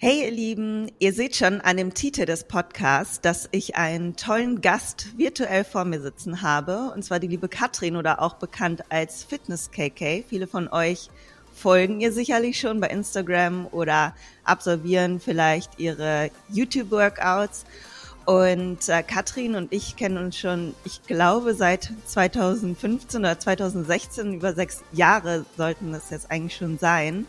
Hey ihr Lieben, ihr seht schon an dem Titel des Podcasts, dass ich einen tollen Gast virtuell vor mir sitzen habe, und zwar die liebe Katrin oder auch bekannt als Fitness KK. Viele von euch folgen ihr sicherlich schon bei Instagram oder absolvieren vielleicht ihre YouTube Workouts. Und äh, Katrin und ich kennen uns schon, ich glaube, seit 2015 oder 2016, über sechs Jahre sollten das jetzt eigentlich schon sein.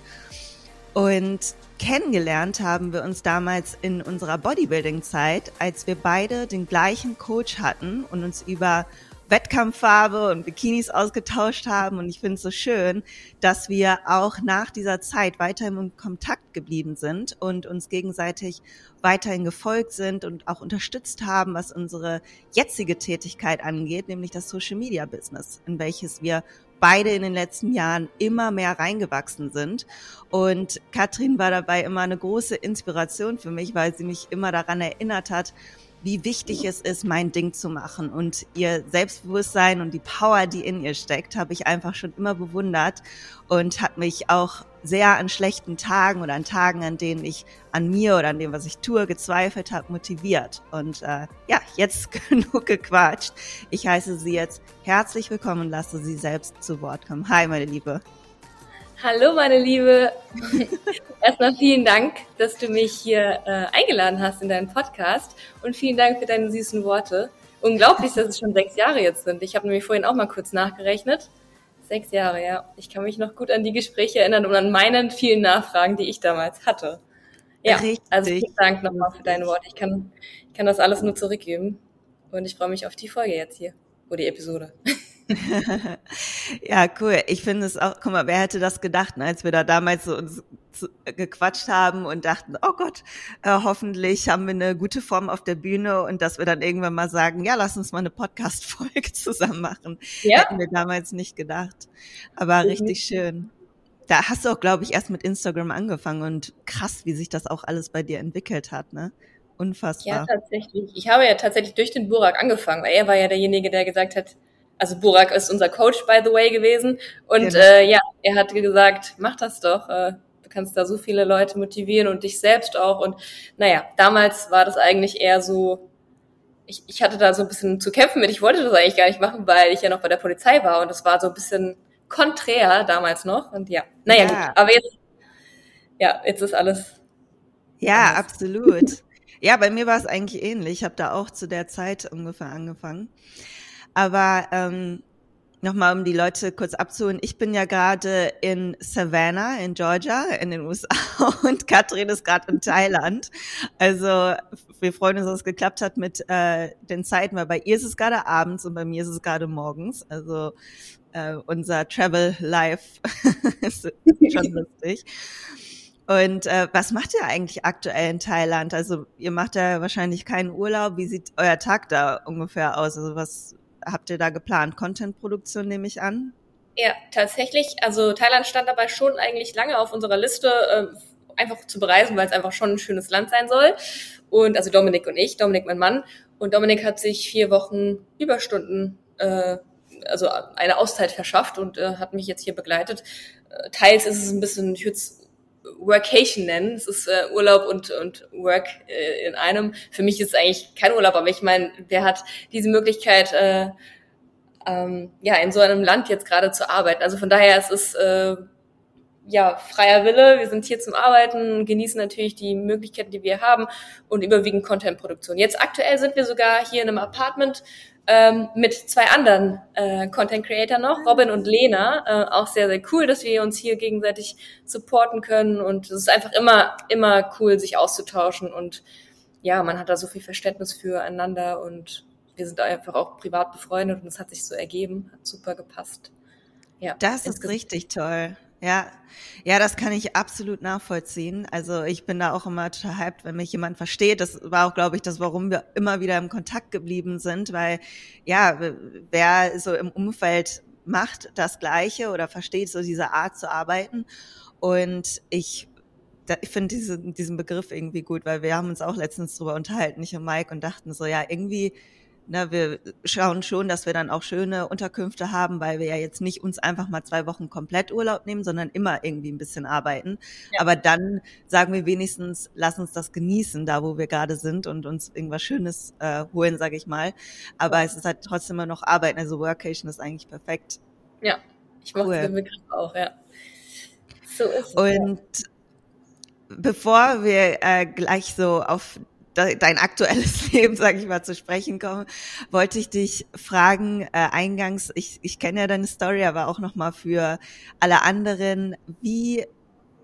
Und kennengelernt haben wir uns damals in unserer Bodybuilding-Zeit, als wir beide den gleichen Coach hatten und uns über Wettkampffarbe und Bikinis ausgetauscht haben. Und ich finde es so schön, dass wir auch nach dieser Zeit weiterhin in Kontakt geblieben sind und uns gegenseitig weiterhin gefolgt sind und auch unterstützt haben, was unsere jetzige Tätigkeit angeht, nämlich das Social Media Business, in welches wir beide in den letzten Jahren immer mehr reingewachsen sind. Und Katrin war dabei immer eine große Inspiration für mich, weil sie mich immer daran erinnert hat, wie wichtig es ist, mein Ding zu machen. Und ihr Selbstbewusstsein und die Power, die in ihr steckt, habe ich einfach schon immer bewundert und hat mich auch sehr an schlechten Tagen oder an Tagen, an denen ich an mir oder an dem, was ich tue, gezweifelt habe, motiviert. Und äh, ja, jetzt genug gequatscht. Ich heiße Sie jetzt herzlich willkommen und lasse Sie selbst zu Wort kommen. Hi, meine Liebe. Hallo, meine Liebe. Erstmal vielen Dank, dass du mich hier äh, eingeladen hast in deinen Podcast und vielen Dank für deine süßen Worte. Unglaublich, dass es schon sechs Jahre jetzt sind. Ich habe nämlich vorhin auch mal kurz nachgerechnet. Sechs Jahre, ja. Ich kann mich noch gut an die Gespräche erinnern und an meinen vielen Nachfragen, die ich damals hatte. Ja, Richtig. also vielen Dank nochmal für deine Worte. Ich kann, ich kann das alles nur zurückgeben und ich freue mich auf die Folge jetzt hier, oder die Episode. ja, cool. Ich finde es auch, guck mal, wer hätte das gedacht, ne, als wir da damals so uns gequatscht haben und dachten, oh Gott, äh, hoffentlich haben wir eine gute Form auf der Bühne und dass wir dann irgendwann mal sagen, ja, lass uns mal eine Podcast-Folge zusammen machen. Ja. Hätten wir damals nicht gedacht. Aber mhm. richtig schön. Da hast du auch, glaube ich, erst mit Instagram angefangen und krass, wie sich das auch alles bei dir entwickelt hat, ne? Unfassbar. Ja, tatsächlich. Ich habe ja tatsächlich durch den Burak angefangen, weil er war ja derjenige, der gesagt hat, also Burak ist unser Coach, by the way, gewesen. Und genau. äh, ja, er hat gesagt, mach das doch. Äh, du kannst da so viele Leute motivieren und dich selbst auch. Und naja, damals war das eigentlich eher so, ich, ich hatte da so ein bisschen zu kämpfen mit. Ich wollte das eigentlich gar nicht machen, weil ich ja noch bei der Polizei war. Und das war so ein bisschen konträr damals noch. Und ja, naja, ja. gut. Aber jetzt, ja, jetzt ist alles. Ja, anders. absolut. Ja, bei mir war es eigentlich ähnlich. Ich habe da auch zu der Zeit ungefähr angefangen. Aber ähm, nochmal, um die Leute kurz abzuholen. Ich bin ja gerade in Savannah in Georgia in den USA und Katrin ist gerade in Thailand. Also wir freuen uns, dass es geklappt hat mit äh, den Zeiten, weil bei ihr ist es gerade abends und bei mir ist es gerade morgens. Also äh, unser Travel Life ist schon lustig. Und äh, was macht ihr eigentlich aktuell in Thailand? Also ihr macht ja wahrscheinlich keinen Urlaub. Wie sieht euer Tag da ungefähr aus? Also was habt ihr da geplant? Content-Produktion nehme ich an? Ja, tatsächlich. Also Thailand stand dabei schon eigentlich lange auf unserer Liste, äh, einfach zu bereisen, weil es einfach schon ein schönes Land sein soll. Und also Dominik und ich, Dominik mein Mann. Und Dominik hat sich vier Wochen Überstunden, äh, also eine Auszeit verschafft und äh, hat mich jetzt hier begleitet. Äh, teils ist es ein bisschen, ich würde Workation nennen. Es ist äh, Urlaub und, und Work äh, in einem. Für mich ist es eigentlich kein Urlaub, aber ich meine, wer hat diese Möglichkeit, äh, ähm, ja, in so einem Land jetzt gerade zu arbeiten? Also von daher es ist äh, ja freier Wille. Wir sind hier zum Arbeiten, genießen natürlich die Möglichkeiten, die wir haben und überwiegend Content-Produktion. Jetzt aktuell sind wir sogar hier in einem Apartment ähm, mit zwei anderen äh, Content Creator noch, Robin und Lena. Äh, auch sehr, sehr cool, dass wir uns hier gegenseitig supporten können. Und es ist einfach immer, immer cool, sich auszutauschen. Und ja, man hat da so viel Verständnis füreinander und wir sind einfach auch privat befreundet und es hat sich so ergeben, hat super gepasst. Ja, das ist richtig toll. Ja, ja, das kann ich absolut nachvollziehen. Also ich bin da auch immer total hyped, wenn mich jemand versteht. Das war auch, glaube ich, das, warum wir immer wieder im Kontakt geblieben sind, weil ja, wer so im Umfeld macht das Gleiche oder versteht so diese Art zu arbeiten. Und ich, ich finde diese, diesen Begriff irgendwie gut, weil wir haben uns auch letztens drüber unterhalten, ich und Mike, und dachten so, ja, irgendwie ne, wir schauen schon, dass wir dann auch schöne Unterkünfte haben, weil wir ja jetzt nicht uns einfach mal zwei Wochen komplett Urlaub nehmen, sondern immer irgendwie ein bisschen arbeiten. Ja. Aber dann sagen wir wenigstens, lass uns das genießen, da wo wir gerade sind und uns irgendwas Schönes äh, holen, sage ich mal. Aber es ist halt trotzdem immer noch Arbeiten. Also Workation ist eigentlich perfekt. Ja, ich cool. den Begriff auch, ja. So ist es. Und ja. bevor wir äh, gleich so auf dein aktuelles Leben, sage ich mal, zu sprechen kommen, wollte ich dich fragen, äh, eingangs, ich, ich kenne ja deine Story, aber auch nochmal für alle anderen, wie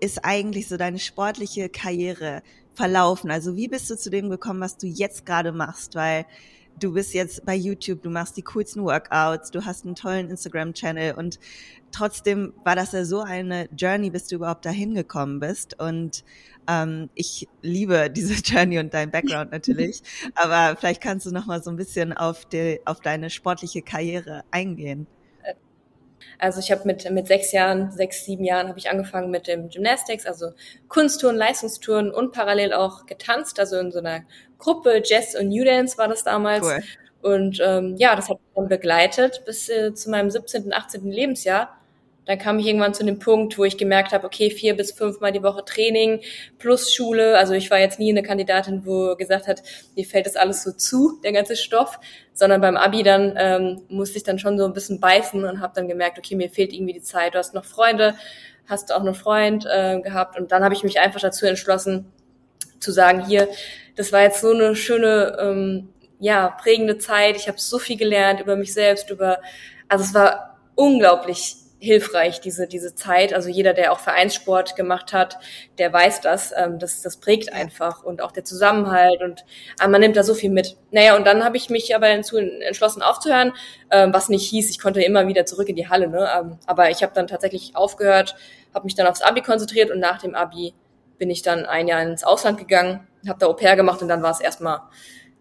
ist eigentlich so deine sportliche Karriere verlaufen? Also wie bist du zu dem gekommen, was du jetzt gerade machst? Weil du bist jetzt bei YouTube, du machst die coolsten Workouts, du hast einen tollen Instagram-Channel und trotzdem war das ja so eine Journey, bis du überhaupt dahin gekommen bist. Und ähm, ich liebe diese Journey und dein Background natürlich. Aber vielleicht kannst du noch mal so ein bisschen auf, die, auf deine sportliche Karriere eingehen. Also ich habe mit, mit sechs Jahren, sechs, sieben Jahren habe ich angefangen mit dem Gymnastics, also Kunsttouren, Leistungstouren und parallel auch getanzt, also in so einer Gruppe, Jazz und New Dance war das damals. Cool. Und ähm, ja, das hat mich dann begleitet bis äh, zu meinem 17., 18. Lebensjahr dann kam ich irgendwann zu dem Punkt, wo ich gemerkt habe, okay, vier bis fünfmal die Woche Training plus Schule. Also ich war jetzt nie eine Kandidatin, wo gesagt hat, mir fällt das alles so zu, der ganze Stoff, sondern beim Abi dann ähm, musste ich dann schon so ein bisschen beißen und habe dann gemerkt, okay, mir fehlt irgendwie die Zeit. Du hast noch Freunde, hast du auch einen Freund äh, gehabt und dann habe ich mich einfach dazu entschlossen zu sagen, hier, das war jetzt so eine schöne, ähm, ja, prägende Zeit. Ich habe so viel gelernt über mich selbst, über, also es war unglaublich hilfreich, diese, diese Zeit. Also jeder, der auch Vereinssport gemacht hat, der weiß das. Ähm, das, das prägt einfach und auch der Zusammenhalt und äh, man nimmt da so viel mit. Naja, und dann habe ich mich aber dazu entschlossen aufzuhören, ähm, was nicht hieß, ich konnte immer wieder zurück in die Halle. Ne? Ähm, aber ich habe dann tatsächlich aufgehört, habe mich dann aufs Abi konzentriert und nach dem Abi bin ich dann ein Jahr ins Ausland gegangen, habe da Au pair gemacht und dann war es erstmal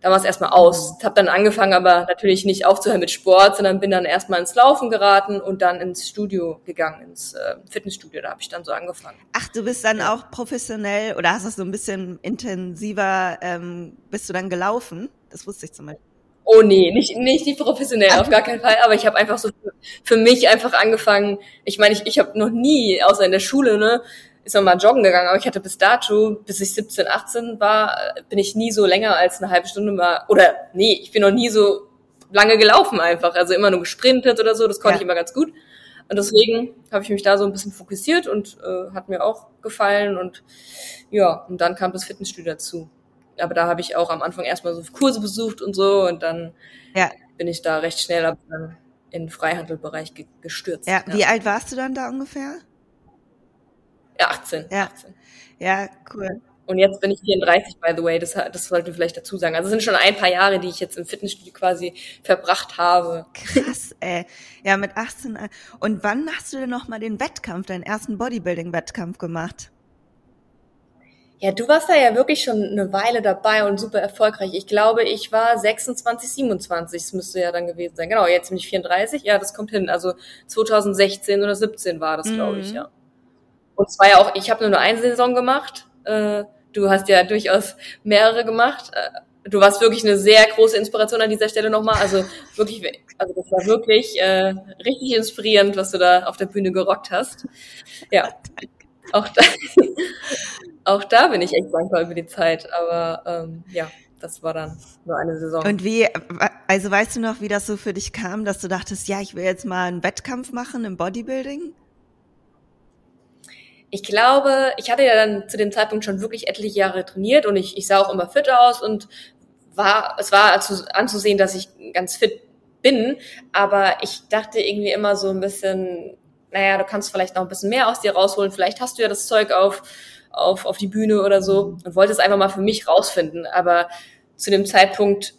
da war es erstmal aus. Mhm. Habe dann angefangen, aber natürlich nicht aufzuhören mit Sport, sondern bin dann erstmal ins Laufen geraten und dann ins Studio gegangen, ins äh, Fitnessstudio. Da habe ich dann so angefangen. Ach, du bist dann ja. auch professionell oder hast du so ein bisschen intensiver, ähm, bist du dann gelaufen? Das wusste ich zum Beispiel. Oh nee, nicht, nicht die professionell, auf gar keinen Fall. Aber ich habe einfach so für, für mich einfach angefangen. Ich meine, ich, ich habe noch nie, außer in der Schule, ne, ist man mal joggen gegangen, aber ich hatte bis dato, bis ich 17, 18 war, bin ich nie so länger als eine halbe Stunde mal, oder nee, ich bin noch nie so lange gelaufen einfach, also immer nur gesprintet oder so, das konnte ja. ich immer ganz gut. Und deswegen habe ich mich da so ein bisschen fokussiert und äh, hat mir auch gefallen und ja, und dann kam das Fitnessstudio dazu. Aber da habe ich auch am Anfang erstmal so Kurse besucht und so und dann ja. bin ich da recht schnell dann in den Freihandelbereich ge gestürzt. Ja. ja, wie alt warst du dann da ungefähr? Ja, 18. Ja, 18. ja cool. Und jetzt bin ich 34, by the way, das, das sollten wir vielleicht dazu sagen. Also es sind schon ein paar Jahre, die ich jetzt im Fitnessstudio quasi verbracht habe. Krass, ey. Ja, mit 18. Und wann hast du denn nochmal den Wettkampf, deinen ersten Bodybuilding-Wettkampf gemacht? Ja, du warst da ja wirklich schon eine Weile dabei und super erfolgreich. Ich glaube, ich war 26, 27, das müsste ja dann gewesen sein. Genau, jetzt bin ich 34. Ja, das kommt hin. Also 2016 oder 17 war das, glaube ich, mhm. ja. Und zwar ja auch, ich habe nur nur eine Saison gemacht. Äh, du hast ja durchaus mehrere gemacht. Äh, du warst wirklich eine sehr große Inspiration an dieser Stelle nochmal. Also wirklich, also das war wirklich äh, richtig inspirierend, was du da auf der Bühne gerockt hast. Ja, auch da, auch da bin ich echt dankbar über die Zeit. Aber ähm, ja, das war dann nur eine Saison. Und wie, also weißt du noch, wie das so für dich kam, dass du dachtest, ja, ich will jetzt mal einen Wettkampf machen im Bodybuilding? Ich glaube, ich hatte ja dann zu dem Zeitpunkt schon wirklich etliche Jahre trainiert und ich, ich sah auch immer fit aus und war, es war anzusehen, dass ich ganz fit bin, aber ich dachte irgendwie immer so ein bisschen, naja, du kannst vielleicht noch ein bisschen mehr aus dir rausholen, vielleicht hast du ja das Zeug auf, auf, auf die Bühne oder so und wollte es einfach mal für mich rausfinden, aber zu dem Zeitpunkt,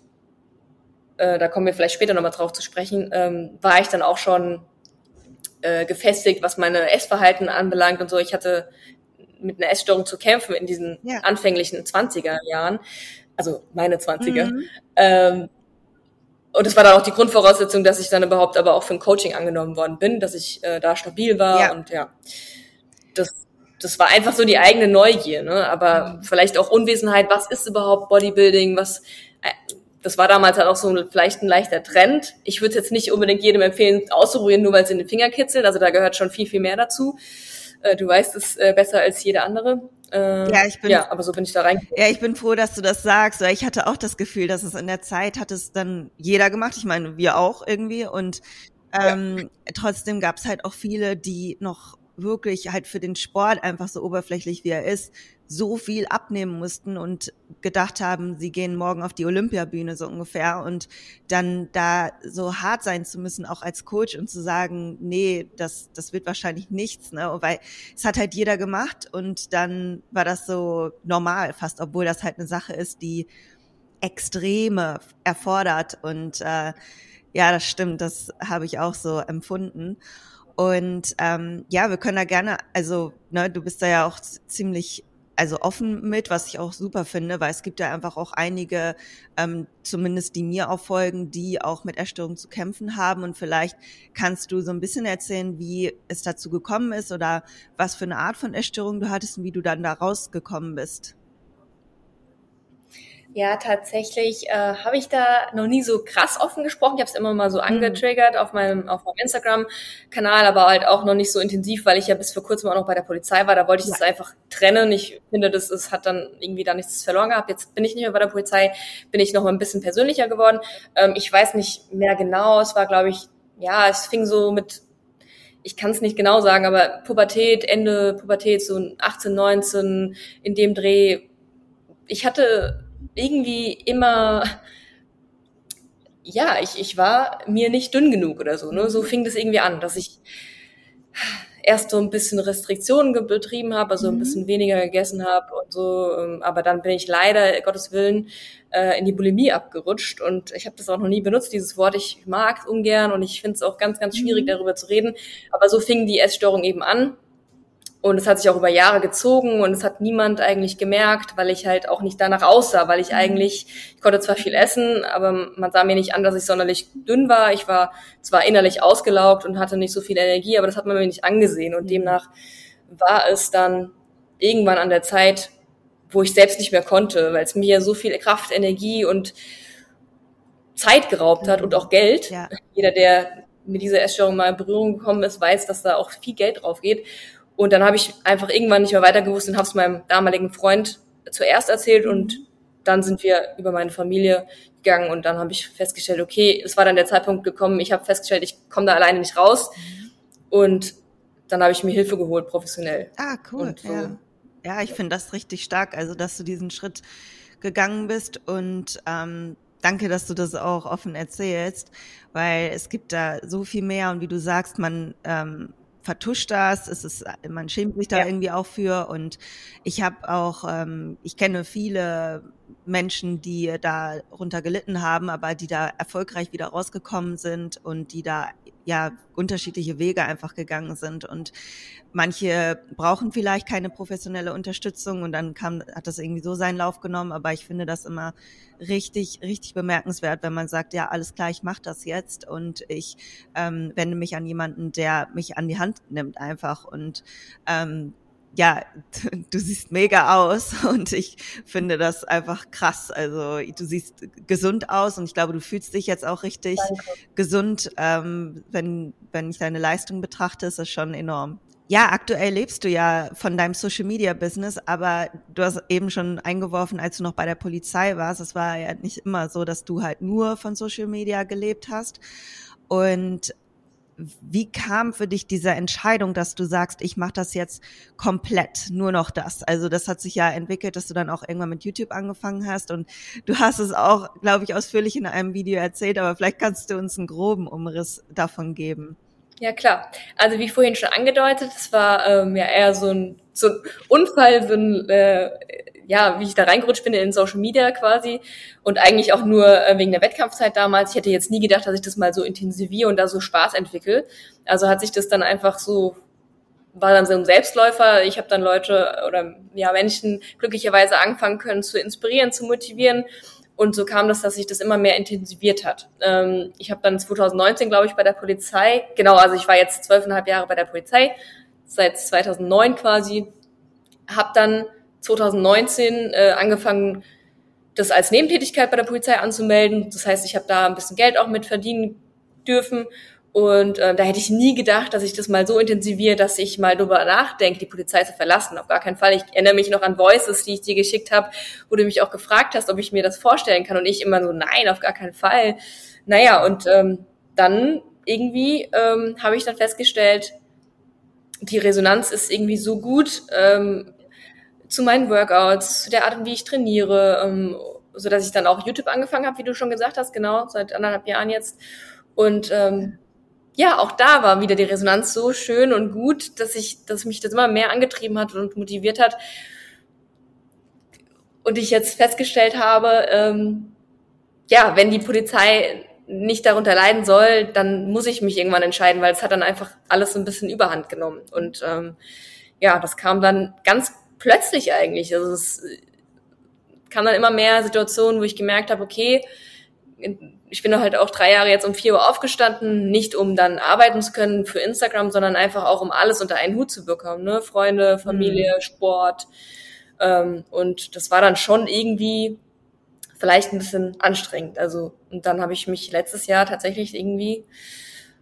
äh, da kommen wir vielleicht später nochmal drauf zu sprechen, ähm, war ich dann auch schon äh, gefestigt, was meine Essverhalten anbelangt und so. Ich hatte mit einer Essstörung zu kämpfen in diesen ja. anfänglichen 20er Jahren, also meine 20er. Mhm. Ähm, und das war dann auch die Grundvoraussetzung, dass ich dann überhaupt aber auch für ein Coaching angenommen worden bin, dass ich äh, da stabil war ja. und ja, das, das war einfach so die eigene Neugier, ne? aber mhm. vielleicht auch Unwesenheit, was ist überhaupt Bodybuilding, was, äh, das war damals halt auch so ein, vielleicht ein leichter Trend. Ich würde jetzt nicht unbedingt jedem empfehlen, auszuprobieren, nur weil es in den Finger kitzelt. Also da gehört schon viel, viel mehr dazu. Äh, du weißt es äh, besser als jeder andere. Äh, ja, ich bin, ja, aber so bin ich da rein. Ja, ich bin froh, dass du das sagst, ich hatte auch das Gefühl, dass es in der Zeit hat es dann jeder gemacht. Ich meine, wir auch irgendwie und ähm, ja. trotzdem gab es halt auch viele, die noch wirklich halt für den Sport einfach so oberflächlich wie er ist, so viel abnehmen mussten und gedacht haben, sie gehen morgen auf die Olympiabühne so ungefähr und dann da so hart sein zu müssen, auch als Coach und zu sagen, nee, das, das wird wahrscheinlich nichts, ne? Weil es hat halt jeder gemacht und dann war das so normal fast, obwohl das halt eine Sache ist, die Extreme erfordert und äh, ja, das stimmt, das habe ich auch so empfunden. Und ähm, ja, wir können da gerne, also ne, du bist da ja auch ziemlich also offen mit, was ich auch super finde, weil es gibt ja einfach auch einige, ähm, zumindest die mir auch folgen, die auch mit Erstörungen zu kämpfen haben. Und vielleicht kannst du so ein bisschen erzählen, wie es dazu gekommen ist oder was für eine Art von Erstörung du hattest und wie du dann da rausgekommen bist. Ja, tatsächlich äh, habe ich da noch nie so krass offen gesprochen. Ich habe es immer mal so mhm. angetriggert auf meinem auf meinem Instagram-Kanal, aber halt auch noch nicht so intensiv, weil ich ja bis vor kurzem auch noch bei der Polizei war. Da wollte ich es einfach trennen. Ich finde, das ist, hat dann irgendwie da nichts verloren gehabt. Jetzt bin ich nicht mehr bei der Polizei, bin ich noch mal ein bisschen persönlicher geworden. Ähm, ich weiß nicht mehr genau. Es war, glaube ich, ja, es fing so mit ich kann es nicht genau sagen, aber Pubertät, Ende Pubertät, so 18, 19, in dem Dreh. Ich hatte irgendwie immer, ja, ich, ich war mir nicht dünn genug oder so. Ne? So fing das irgendwie an, dass ich erst so ein bisschen Restriktionen betrieben habe, also ein mhm. bisschen weniger gegessen habe und so. Ähm, aber dann bin ich leider, Gottes Willen, äh, in die Bulimie abgerutscht. Und ich habe das auch noch nie benutzt, dieses Wort. Ich mag es ungern und ich finde es auch ganz, ganz schwierig, mhm. darüber zu reden. Aber so fing die Essstörung eben an. Und es hat sich auch über Jahre gezogen und es hat niemand eigentlich gemerkt, weil ich halt auch nicht danach aussah, weil ich mhm. eigentlich, ich konnte zwar viel essen, aber man sah mir nicht an, dass ich sonderlich dünn war. Ich war zwar innerlich ausgelaugt und hatte nicht so viel Energie, aber das hat man mir nicht angesehen. Und mhm. demnach war es dann irgendwann an der Zeit, wo ich selbst nicht mehr konnte, weil es mir so viel Kraft, Energie und Zeit geraubt hat und auch Geld. Ja. Jeder, der mit dieser Essstörung mal in Berührung gekommen ist, weiß, dass da auch viel Geld drauf geht. Und dann habe ich einfach irgendwann nicht mehr weiter gewusst und habe es meinem damaligen Freund zuerst erzählt und dann sind wir über meine Familie gegangen und dann habe ich festgestellt, okay, es war dann der Zeitpunkt gekommen, ich habe festgestellt, ich komme da alleine nicht raus und dann habe ich mir Hilfe geholt, professionell. Ah, cool. So. Ja. ja, ich finde das richtig stark, also dass du diesen Schritt gegangen bist und ähm, danke, dass du das auch offen erzählst, weil es gibt da so viel mehr und wie du sagst, man ähm, vertuscht das, es ist, man schämt sich da ja. irgendwie auch für und ich habe auch, ähm, ich kenne viele Menschen, die darunter gelitten haben, aber die da erfolgreich wieder rausgekommen sind und die da ja unterschiedliche Wege einfach gegangen sind. Und manche brauchen vielleicht keine professionelle Unterstützung und dann kam hat das irgendwie so seinen Lauf genommen, aber ich finde das immer richtig richtig bemerkenswert, wenn man sagt, ja alles klar, ich mache das jetzt und ich ähm, wende mich an jemanden, der mich an die Hand nimmt einfach. Und ähm, ja, du siehst mega aus und ich finde das einfach krass. Also du siehst gesund aus und ich glaube, du fühlst dich jetzt auch richtig Danke. gesund. Ähm, wenn, wenn ich deine Leistung betrachte, ist das schon enorm. Ja, aktuell lebst du ja von deinem Social Media Business, aber du hast eben schon eingeworfen, als du noch bei der Polizei warst. Es war ja nicht immer so, dass du halt nur von Social Media gelebt hast. Und wie kam für dich diese Entscheidung, dass du sagst, ich mache das jetzt komplett, nur noch das? Also das hat sich ja entwickelt, dass du dann auch irgendwann mit YouTube angefangen hast und du hast es auch, glaube ich, ausführlich in einem Video erzählt, aber vielleicht kannst du uns einen groben Umriss davon geben. Ja, klar. Also wie vorhin schon angedeutet, es war ähm, ja eher so ein, so ein Unfall, so ein äh, ja, wie ich da reingerutscht bin in Social Media quasi und eigentlich auch nur äh, wegen der Wettkampfzeit damals. Ich hätte jetzt nie gedacht, dass ich das mal so intensiviere und da so Spaß entwickle. Also hat sich das dann einfach so war dann so ein Selbstläufer. Ich habe dann Leute oder ja Menschen glücklicherweise anfangen können zu inspirieren, zu motivieren. Und so kam das, dass sich das immer mehr intensiviert hat. Ähm, ich habe dann 2019, glaube ich, bei der Polizei, genau, also ich war jetzt zwölfeinhalb Jahre bei der Polizei, seit 2009 quasi, habe dann 2019 äh, angefangen, das als Nebentätigkeit bei der Polizei anzumelden. Das heißt, ich habe da ein bisschen Geld auch mit verdienen dürfen. Und äh, da hätte ich nie gedacht, dass ich das mal so intensiviere, dass ich mal drüber nachdenke, die Polizei zu verlassen. Auf gar keinen Fall. Ich erinnere mich noch an Voices, die ich dir geschickt habe, wo du mich auch gefragt hast, ob ich mir das vorstellen kann. Und ich immer so, nein, auf gar keinen Fall. Naja, und ähm, dann irgendwie ähm, habe ich dann festgestellt, die Resonanz ist irgendwie so gut ähm, zu meinen Workouts, zu der Art, wie ich trainiere, ähm, so dass ich dann auch YouTube angefangen habe, wie du schon gesagt hast, genau seit anderthalb Jahren jetzt. Und ähm, ja, auch da war wieder die Resonanz so schön und gut, dass ich, dass mich das immer mehr angetrieben hat und motiviert hat. Und ich jetzt festgestellt habe, ähm, ja, wenn die Polizei nicht darunter leiden soll, dann muss ich mich irgendwann entscheiden, weil es hat dann einfach alles so ein bisschen Überhand genommen. Und ähm, ja, das kam dann ganz plötzlich eigentlich. Also es kam dann immer mehr Situationen, wo ich gemerkt habe, okay, ich bin halt auch drei Jahre jetzt um vier Uhr aufgestanden, nicht um dann arbeiten zu können für Instagram, sondern einfach auch um alles unter einen Hut zu bekommen, ne? Freunde, Familie, mhm. Sport. Ähm, und das war dann schon irgendwie vielleicht ein bisschen anstrengend. Also, und dann habe ich mich letztes Jahr tatsächlich irgendwie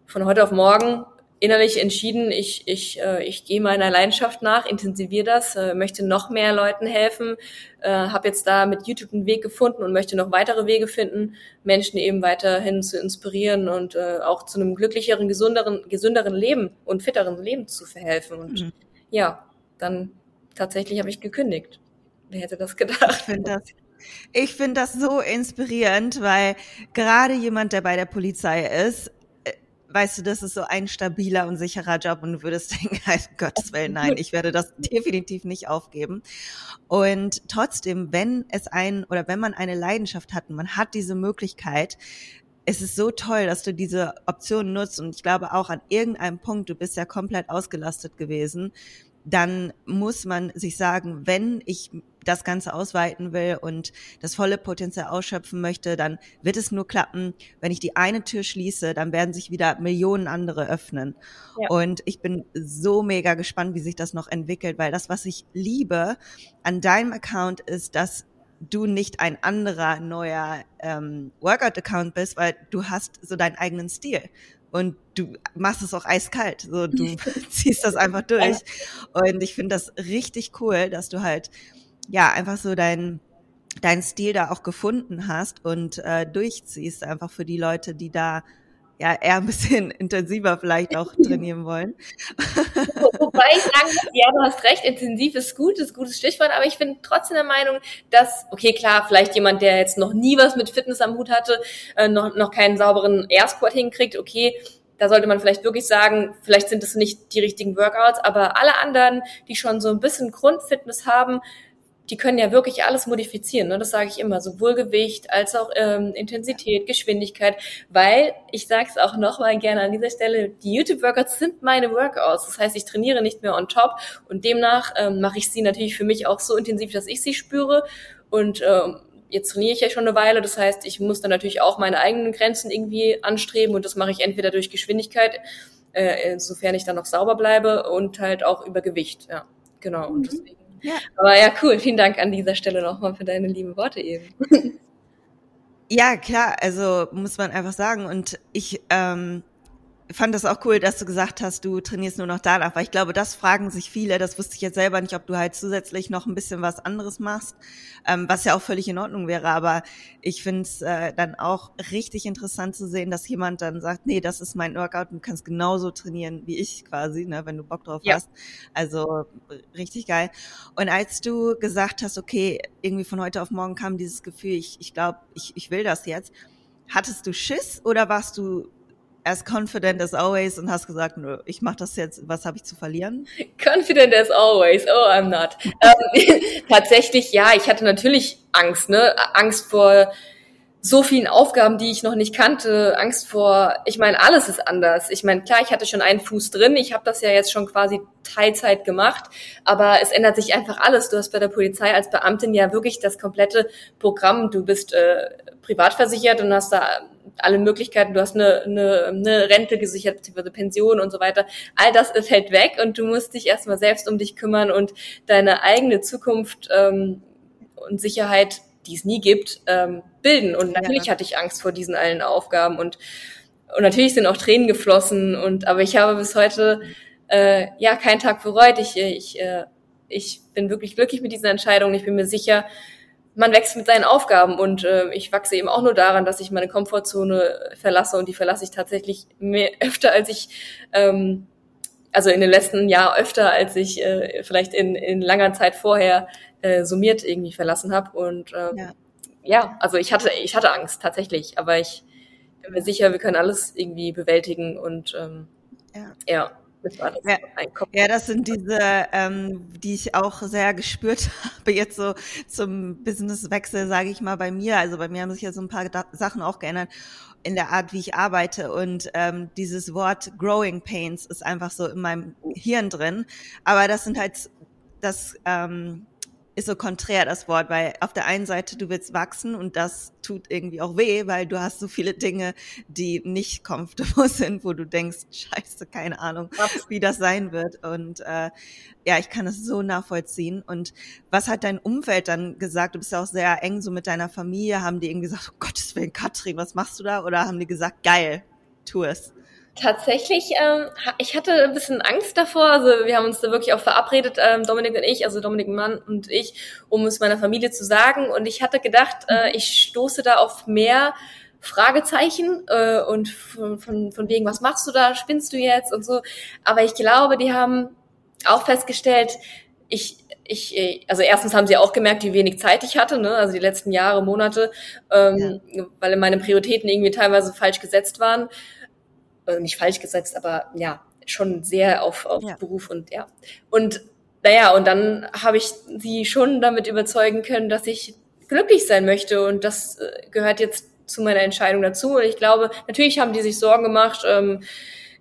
von heute auf morgen innerlich entschieden, ich, ich, äh, ich gehe meiner Leidenschaft nach, intensiviere das, äh, möchte noch mehr Leuten helfen, äh, habe jetzt da mit YouTube einen Weg gefunden und möchte noch weitere Wege finden, Menschen eben weiterhin zu inspirieren und äh, auch zu einem glücklicheren, gesünderen, gesünderen Leben und fitteren Leben zu verhelfen. Und mhm. ja, dann tatsächlich habe ich gekündigt. Wer hätte das gedacht? Ich finde das so inspirierend, weil gerade jemand, der bei der Polizei ist, weißt du, das ist so ein stabiler und sicherer Job und du würdest denken, halt, Gottes Willen, nein, ich werde das definitiv nicht aufgeben. Und trotzdem, wenn es ein oder wenn man eine Leidenschaft hat und man hat diese Möglichkeit, es ist so toll, dass du diese Option nutzt und ich glaube auch an irgendeinem Punkt, du bist ja komplett ausgelastet gewesen, dann muss man sich sagen, wenn ich das Ganze ausweiten will und das volle Potenzial ausschöpfen möchte, dann wird es nur klappen, wenn ich die eine Tür schließe, dann werden sich wieder Millionen andere öffnen. Ja. Und ich bin so mega gespannt, wie sich das noch entwickelt, weil das, was ich liebe an deinem Account ist, dass du nicht ein anderer neuer ähm, Workout-Account bist, weil du hast so deinen eigenen Stil und du machst es auch eiskalt. So, du ziehst das einfach durch. Und ich finde das richtig cool, dass du halt ja einfach so dein dein Stil da auch gefunden hast und äh, durchziehst einfach für die Leute, die da ja eher ein bisschen intensiver vielleicht auch trainieren wollen. Wobei ich sagen muss, ja, du hast recht, intensiv ist gut, ist gutes Stichwort, aber ich bin trotzdem der Meinung, dass, okay, klar, vielleicht jemand, der jetzt noch nie was mit Fitness am Hut hatte, äh, noch, noch keinen sauberen Air Squat hinkriegt, okay, da sollte man vielleicht wirklich sagen, vielleicht sind es nicht die richtigen Workouts, aber alle anderen, die schon so ein bisschen Grundfitness haben, die können ja wirklich alles modifizieren. Ne? Das sage ich immer, sowohl Gewicht als auch ähm, Intensität, Geschwindigkeit, weil ich sage es auch nochmal gerne an dieser Stelle, die YouTube-Workouts sind meine Workouts. Das heißt, ich trainiere nicht mehr on top und demnach ähm, mache ich sie natürlich für mich auch so intensiv, dass ich sie spüre und ähm, jetzt trainiere ich ja schon eine Weile, das heißt, ich muss dann natürlich auch meine eigenen Grenzen irgendwie anstreben und das mache ich entweder durch Geschwindigkeit, äh, sofern ich dann noch sauber bleibe und halt auch über Gewicht, ja, genau. Und mhm. deswegen ja. Aber ja, cool. Vielen Dank an dieser Stelle nochmal für deine lieben Worte eben. Ja, klar, also muss man einfach sagen. Und ich ähm, fand das auch cool, dass du gesagt hast, du trainierst nur noch danach, weil ich glaube, das fragen sich viele. Das wusste ich jetzt selber nicht, ob du halt zusätzlich noch ein bisschen was anderes machst, ähm, was ja auch völlig in Ordnung wäre. Aber ich finde es äh, dann auch richtig interessant zu sehen, dass jemand dann sagt, nee, das ist mein Workout und du kannst genauso trainieren wie ich quasi, ne, wenn du Bock drauf ja. hast. Also richtig geil. Und als du gesagt hast, okay, irgendwie von heute auf morgen kam dieses Gefühl, ich, ich glaube, ich, ich will das jetzt. Hattest du Schiss oder warst du as confident as always und hast gesagt, nö, ich mache das jetzt, was habe ich zu verlieren? Confident as always, oh, I'm not. ähm, tatsächlich, ja, ich hatte natürlich Angst, ne? Angst vor so vielen Aufgaben, die ich noch nicht kannte, Angst vor, ich meine, alles ist anders. Ich meine, klar, ich hatte schon einen Fuß drin, ich habe das ja jetzt schon quasi Teilzeit gemacht, aber es ändert sich einfach alles. Du hast bei der Polizei als Beamtin ja wirklich das komplette Programm. Du bist äh, privat versichert und hast da alle Möglichkeiten, du hast eine, eine, eine Rente gesichert, beziehungsweise Pension und so weiter. All das fällt weg und du musst dich erstmal selbst um dich kümmern und deine eigene Zukunft ähm, und Sicherheit die es nie gibt, ähm, bilden. Und natürlich ja. hatte ich Angst vor diesen allen Aufgaben und und natürlich sind auch Tränen geflossen und aber ich habe bis heute äh, ja keinen Tag bereut. Ich ich äh, ich bin wirklich glücklich mit dieser Entscheidung. Ich bin mir sicher, man wächst mit seinen Aufgaben und äh, ich wachse eben auch nur daran, dass ich meine Komfortzone verlasse und die verlasse ich tatsächlich mehr öfter als ich ähm, also in den letzten Jahr öfter als ich äh, vielleicht in, in langer Zeit vorher äh, summiert irgendwie verlassen habe und ähm, ja. ja, also ich hatte ich hatte Angst tatsächlich, aber ich bin mir sicher, wir können alles irgendwie bewältigen und ähm, ja. ja. Ja. ja, das sind diese, ähm, die ich auch sehr gespürt habe, jetzt so zum Businesswechsel, sage ich mal, bei mir. Also bei mir haben sich ja so ein paar Sachen auch geändert in der Art, wie ich arbeite. Und ähm, dieses Wort Growing Pains ist einfach so in meinem Hirn drin. Aber das sind halt das ähm, ist so konträr das Wort, weil auf der einen Seite du willst wachsen und das tut irgendwie auch weh, weil du hast so viele Dinge, die nicht comfortable sind, wo du denkst, scheiße, keine Ahnung, wie das sein wird. Und äh, ja, ich kann es so nachvollziehen. Und was hat dein Umfeld dann gesagt? Du bist ja auch sehr eng so mit deiner Familie. Haben die eben gesagt, oh Gottes Willen, Katrin, was machst du da? Oder haben die gesagt, geil, tu es? Tatsächlich, ähm, ich hatte ein bisschen Angst davor. Also wir haben uns da wirklich auch verabredet, ähm, Dominik und ich, also Dominik Mann und ich, um es meiner Familie zu sagen. Und ich hatte gedacht, äh, mhm. ich stoße da auf mehr Fragezeichen äh, und von, von, von wegen, was machst du da, spinnst du jetzt und so. Aber ich glaube, die haben auch festgestellt, ich, ich, also erstens haben sie auch gemerkt, wie wenig Zeit ich hatte, ne? also die letzten Jahre, Monate, ähm, ja. weil meine Prioritäten irgendwie teilweise falsch gesetzt waren also nicht falsch gesetzt, aber ja, schon sehr auf, auf ja. Beruf und ja. Und naja, und dann habe ich sie schon damit überzeugen können, dass ich glücklich sein möchte und das äh, gehört jetzt zu meiner Entscheidung dazu. Und ich glaube, natürlich haben die sich Sorgen gemacht, ähm,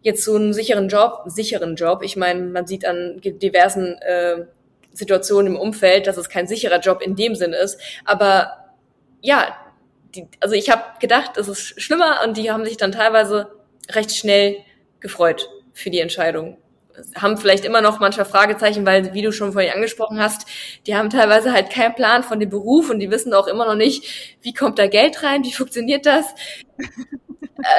jetzt so einen sicheren Job, sicheren Job. Ich meine, man sieht an diversen äh, Situationen im Umfeld, dass es kein sicherer Job in dem Sinn ist. Aber ja, die, also ich habe gedacht, es ist schlimmer und die haben sich dann teilweise recht schnell gefreut für die Entscheidung. Haben vielleicht immer noch manchmal Fragezeichen, weil, wie du schon vorhin angesprochen hast, die haben teilweise halt keinen Plan von dem Beruf und die wissen auch immer noch nicht, wie kommt da Geld rein, wie funktioniert das.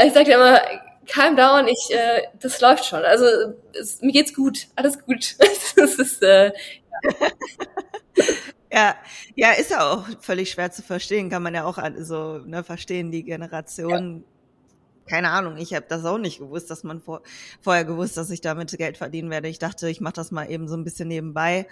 Äh, ich sage immer, calm down, ich, äh, das läuft schon. Also es, mir geht's gut, alles gut. das ist, äh, ja. ja, ist ja auch völlig schwer zu verstehen, kann man ja auch so ne, verstehen, die Generation. Keine Ahnung, ich habe das auch nicht gewusst, dass man vor, vorher gewusst, dass ich damit Geld verdienen werde. Ich dachte, ich mache das mal eben so ein bisschen nebenbei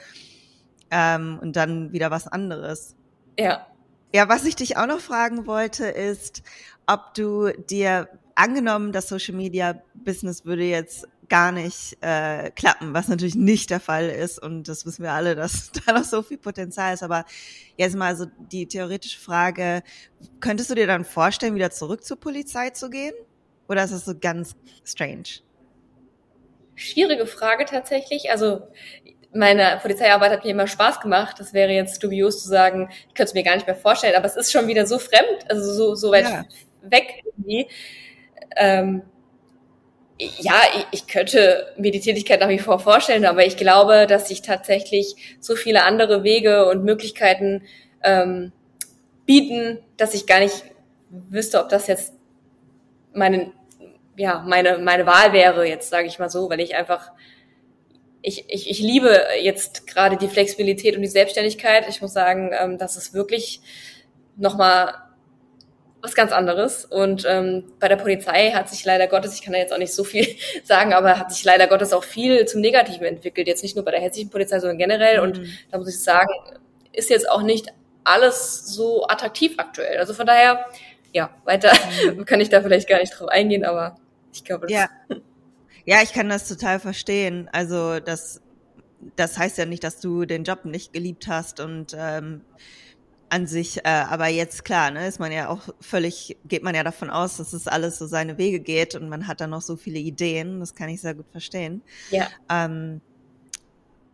ähm, und dann wieder was anderes. Ja. Ja, was ich dich auch noch fragen wollte, ist, ob du dir angenommen, das Social Media Business würde jetzt gar nicht äh, klappen, was natürlich nicht der Fall ist und das wissen wir alle, dass da noch so viel Potenzial ist. Aber jetzt mal so die theoretische Frage, könntest du dir dann vorstellen, wieder zurück zur Polizei zu gehen? Oder ist das so ganz strange? Schwierige Frage tatsächlich. Also meine Polizeiarbeit hat mir immer Spaß gemacht. Das wäre jetzt dubios zu sagen, ich könnte es mir gar nicht mehr vorstellen, aber es ist schon wieder so fremd, also so, so weit ja. weg irgendwie. Ähm, ja, ich könnte mir die Tätigkeit nach wie vor vorstellen, aber ich glaube, dass sich tatsächlich so viele andere Wege und Möglichkeiten ähm, bieten, dass ich gar nicht wüsste, ob das jetzt meine, ja, meine, meine Wahl wäre, jetzt sage ich mal so, weil ich einfach, ich, ich, ich liebe jetzt gerade die Flexibilität und die Selbstständigkeit. Ich muss sagen, ähm, das ist wirklich nochmal was ganz anderes. Und ähm, bei der Polizei hat sich leider Gottes, ich kann da jetzt auch nicht so viel sagen, aber hat sich leider Gottes auch viel zum Negativen entwickelt. Jetzt nicht nur bei der hessischen Polizei, sondern generell. Mhm. Und da muss ich sagen, ist jetzt auch nicht alles so attraktiv aktuell. Also von daher, ja, weiter mhm. kann ich da vielleicht gar nicht drauf eingehen, aber ich glaube, das ja. ja, ich kann das total verstehen. Also das, das heißt ja nicht, dass du den Job nicht geliebt hast und ähm, an sich, äh, aber jetzt klar, ne, ist man ja auch völlig, geht man ja davon aus, dass es alles so seine Wege geht und man hat da noch so viele Ideen, das kann ich sehr gut verstehen. Ja. Ähm,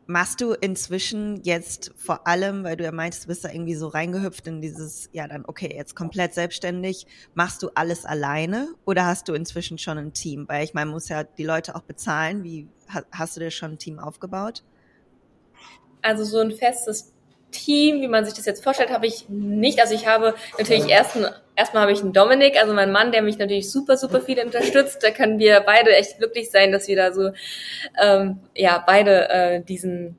machst du inzwischen jetzt vor allem, weil du ja meinst, du bist da irgendwie so reingehüpft in dieses, ja dann, okay, jetzt komplett selbstständig, machst du alles alleine oder hast du inzwischen schon ein Team? Weil ich meine, man muss ja die Leute auch bezahlen. Wie hast du dir schon ein Team aufgebaut? Also so ein festes Team, wie man sich das jetzt vorstellt, habe ich nicht. Also ich habe natürlich erst erstmal habe ich einen Dominik, also meinen Mann, der mich natürlich super, super viel unterstützt. Da können wir beide echt glücklich sein, dass wir da so ähm, ja beide äh, diesen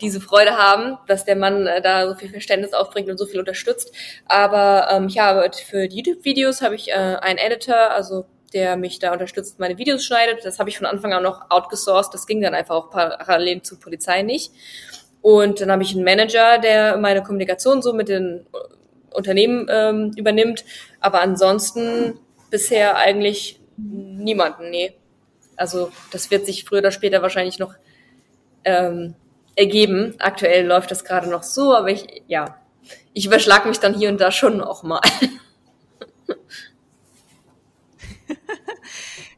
diese Freude haben, dass der Mann äh, da so viel Verständnis aufbringt und so viel unterstützt. Aber ähm, ich habe für die YouTube-Videos habe ich äh, einen Editor, also der mich da unterstützt, meine Videos schneidet. Das habe ich von Anfang an noch outgesourced. Das ging dann einfach auch parallel zur Polizei nicht. Und dann habe ich einen Manager, der meine Kommunikation so mit den Unternehmen ähm, übernimmt. Aber ansonsten bisher eigentlich niemanden, nee. Also das wird sich früher oder später wahrscheinlich noch ähm, ergeben. Aktuell läuft das gerade noch so, aber ich, ja, ich überschlag mich dann hier und da schon auch mal.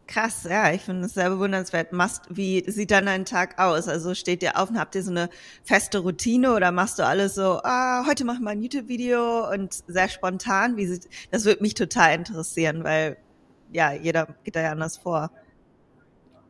Krass, ja, ich finde es sehr bewundernswert. Machst, wie sieht dann ein Tag aus? Also steht ihr auf und habt ihr so eine feste Routine oder machst du alles so, ah, heute machen wir ein YouTube-Video und sehr spontan? Wie sieht, das würde mich total interessieren, weil ja, jeder geht da ja anders vor.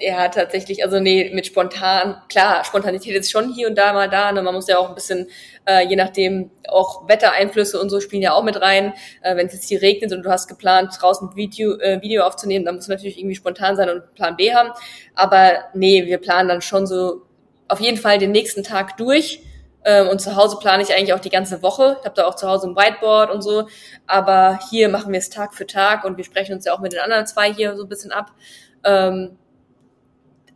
Ja, tatsächlich. Also nee, mit spontan, klar, Spontanität ist schon hier und da mal da. Ne? Man muss ja auch ein bisschen, äh, je nachdem, auch Wettereinflüsse und so spielen ja auch mit rein. Äh, Wenn es jetzt hier regnet und du hast geplant, draußen Video, äh, Video aufzunehmen, dann muss natürlich irgendwie spontan sein und Plan B haben. Aber nee, wir planen dann schon so auf jeden Fall den nächsten Tag durch. Ähm, und zu Hause plane ich eigentlich auch die ganze Woche. Ich habe da auch zu Hause ein Whiteboard und so. Aber hier machen wir es Tag für Tag und wir sprechen uns ja auch mit den anderen zwei hier so ein bisschen ab. Ähm,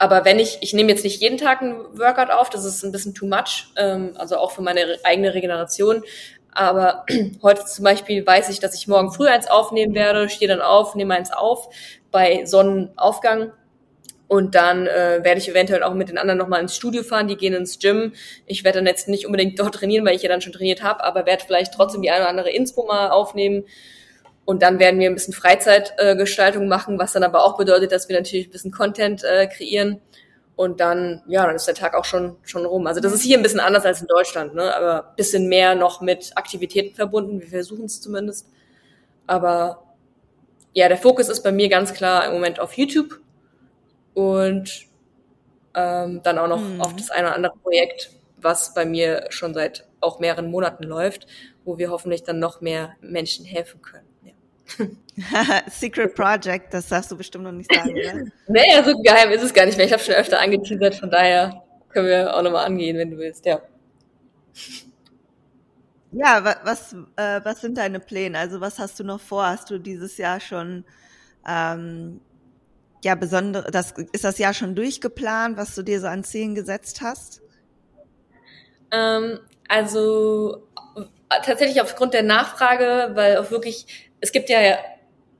aber wenn ich, ich nehme jetzt nicht jeden Tag einen Workout auf, das ist ein bisschen too much, ähm, also auch für meine eigene Regeneration. Aber heute zum Beispiel weiß ich, dass ich morgen früh eins aufnehmen werde, stehe dann auf, nehme eins auf bei Sonnenaufgang. Und dann äh, werde ich eventuell auch mit den anderen nochmal ins Studio fahren, die gehen ins Gym. Ich werde dann jetzt nicht unbedingt dort trainieren, weil ich ja dann schon trainiert habe, aber werde vielleicht trotzdem die eine oder andere Inspo mal aufnehmen und dann werden wir ein bisschen Freizeitgestaltung äh, machen, was dann aber auch bedeutet, dass wir natürlich ein bisschen Content äh, kreieren. Und dann, ja, dann ist der Tag auch schon, schon rum. Also das ist hier ein bisschen anders als in Deutschland, ne? aber ein bisschen mehr noch mit Aktivitäten verbunden. Wir versuchen es zumindest. Aber ja, der Fokus ist bei mir ganz klar im Moment auf YouTube und ähm, dann auch noch mhm. auf das eine oder andere Projekt, was bei mir schon seit auch mehreren Monaten läuft, wo wir hoffentlich dann noch mehr Menschen helfen können. Secret Project, das darfst du bestimmt noch nicht sagen, oder? naja, so geheim ist es gar nicht mehr. Ich habe schon öfter angeteasert, von daher können wir auch nochmal angehen, wenn du willst, ja. Ja, was, äh, was sind deine Pläne? Also was hast du noch vor? Hast du dieses Jahr schon ähm, ja besondere, das ist das Jahr schon durchgeplant, was du dir so an Zielen gesetzt hast? Ähm, also tatsächlich aufgrund der Nachfrage, weil auch wirklich es gibt ja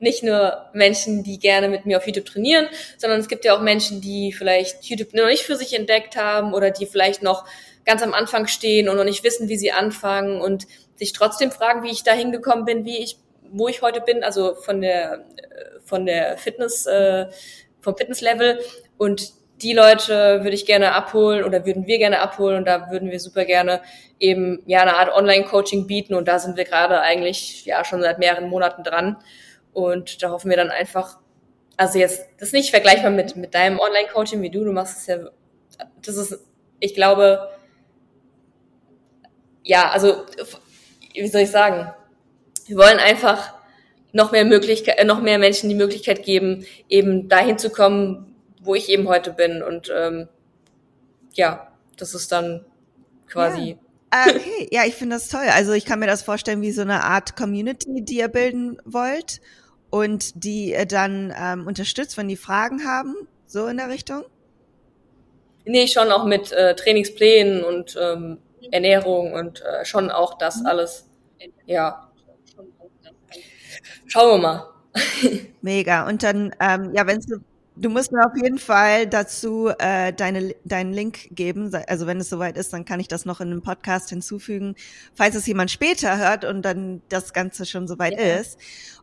nicht nur Menschen, die gerne mit mir auf YouTube trainieren, sondern es gibt ja auch Menschen, die vielleicht YouTube noch nicht für sich entdeckt haben oder die vielleicht noch ganz am Anfang stehen und noch nicht wissen, wie sie anfangen und sich trotzdem fragen, wie ich da hingekommen bin, wie ich, wo ich heute bin, also von der, von der Fitness, äh, vom Fitnesslevel. Und die Leute würde ich gerne abholen oder würden wir gerne abholen und da würden wir super gerne eben ja eine Art Online-Coaching bieten und da sind wir gerade eigentlich ja schon seit mehreren Monaten dran und da hoffen wir dann einfach, also jetzt das ist nicht vergleichbar mit mit deinem Online-Coaching wie du, du machst es ja, das ist, ich glaube, ja, also wie soll ich sagen, wir wollen einfach noch mehr Möglichkeit, noch mehr Menschen die Möglichkeit geben, eben dahin zu kommen, wo ich eben heute bin. Und ähm, ja, das ist dann quasi. Ja. Ah, okay, ja, ich finde das toll. Also ich kann mir das vorstellen wie so eine Art Community, die ihr bilden wollt und die ihr dann ähm, unterstützt, wenn die Fragen haben, so in der Richtung? Nee, schon auch mit äh, Trainingsplänen und ähm, Ernährung und äh, schon auch das mhm. alles. Ja. Schauen wir mal. Mega. Und dann, ähm, ja, wenn es so Du musst mir auf jeden Fall dazu äh, deine, deinen Link geben. Also wenn es soweit ist, dann kann ich das noch in einem Podcast hinzufügen, falls es jemand später hört und dann das Ganze schon soweit ja. ist.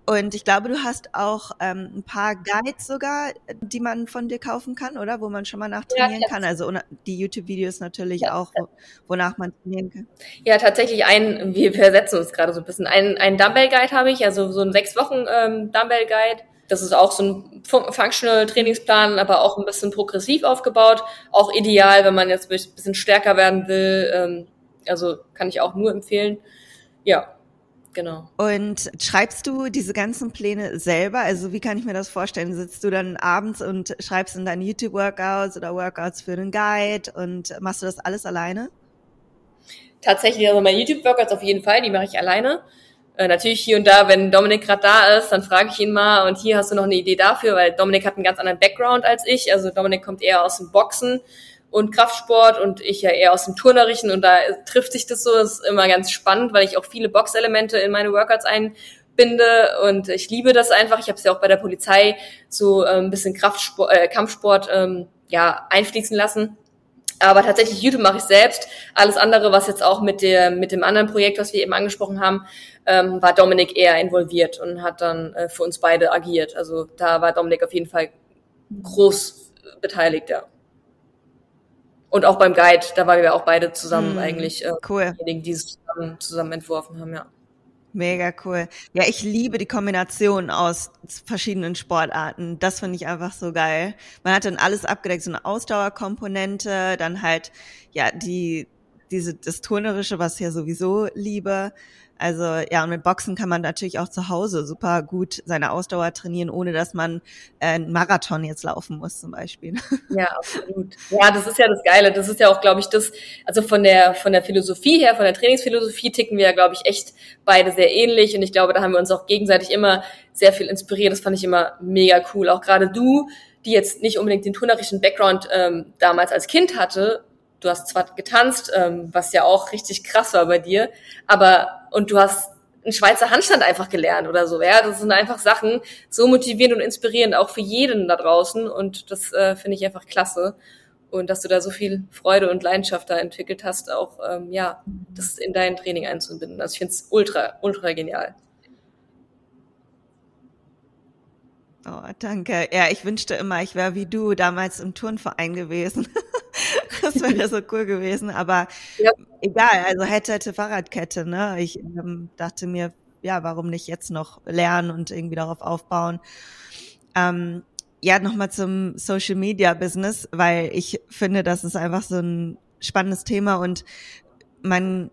Und ich glaube, du hast auch ähm, ein paar Guides sogar, die man von dir kaufen kann, oder? Wo man schon mal nachtrainieren ja, kann. Also die YouTube-Videos natürlich ja, auch, wo, wonach man trainieren kann. Ja, tatsächlich ein, wir versetzen uns gerade so ein bisschen. Ein, ein Dumbbell-Guide habe ich, also so ein sechs Wochen ähm, Dumbbell-Guide das ist auch so ein Functional Trainingsplan, aber auch ein bisschen progressiv aufgebaut. Auch ideal, wenn man jetzt ein bisschen stärker werden will. Ähm, Also kann ich auch nur empfehlen. Ja, Genau. Und schreibst du diese ganzen Pläne selber? Also wie kann ich mir das vorstellen? Sitzt du dann abends und schreibst in deine YouTube-Workouts oder Workouts für den Guide und machst du das alles alleine? Tatsächlich, also meine YouTube-Workouts auf jeden Fall, die mache ich alleine. Äh, natürlich hier und da, wenn Dominik gerade da ist, dann frage ich ihn mal und hier hast du noch eine Idee dafür, weil Dominik hat einen ganz anderen Background als ich. Also Dominik kommt eher aus dem Boxen und Kraftsport und ich ja eher aus dem Turnerischen und da trifft sich das so. Das ist immer ganz spannend, weil ich auch viele Boxelemente in meine Workouts einbinde und ich liebe das einfach. Ich habe es ja auch bei der Polizei so äh, ein bisschen Kraftsport, äh, Kampfsport ähm, ja einfließen lassen. Aber tatsächlich YouTube mache ich selbst. Alles andere, was jetzt auch mit der mit dem anderen Projekt, was wir eben angesprochen haben, ähm, war Dominik eher involviert und hat dann äh, für uns beide agiert. Also da war Dominik auf jeden Fall groß beteiligt, ja. Und auch beim Guide, da waren wir auch beide zusammen mm, eigentlich äh, cool. diejenigen, die es zusammen, zusammen entworfen haben, ja. Mega cool. Ja, ich liebe die Kombination aus verschiedenen Sportarten. Das finde ich einfach so geil. Man hat dann alles abgedeckt, so eine Ausdauerkomponente, dann halt, ja, die, diese, das Turnerische, was ich ja sowieso liebe. Also ja, und mit Boxen kann man natürlich auch zu Hause super gut seine Ausdauer trainieren, ohne dass man äh, einen Marathon jetzt laufen muss zum Beispiel. Ja, absolut. Ja, das ist ja das Geile. Das ist ja auch, glaube ich, das, also von der von der Philosophie her, von der Trainingsphilosophie ticken wir ja, glaube ich, echt beide sehr ähnlich. Und ich glaube, da haben wir uns auch gegenseitig immer sehr viel inspiriert. Das fand ich immer mega cool. Auch gerade du, die jetzt nicht unbedingt den turnerischen Background ähm, damals als Kind hatte, du hast zwar getanzt, ähm, was ja auch richtig krass war bei dir, aber und du hast einen Schweizer Handstand einfach gelernt oder so. Ja, das sind einfach Sachen so motivierend und inspirierend auch für jeden da draußen und das äh, finde ich einfach klasse und dass du da so viel Freude und Leidenschaft da entwickelt hast, auch ähm, ja, das in dein Training einzubinden. Also ich finde es ultra ultra genial. Oh, danke. Ja, ich wünschte immer, ich wäre wie du damals im Turnverein gewesen. das wäre so cool gewesen. Aber ja. egal, also hätte, hätte Fahrradkette, ne? Ich ähm, dachte mir, ja, warum nicht jetzt noch lernen und irgendwie darauf aufbauen. Ähm, ja, nochmal zum Social Media Business, weil ich finde, das ist einfach so ein spannendes Thema und man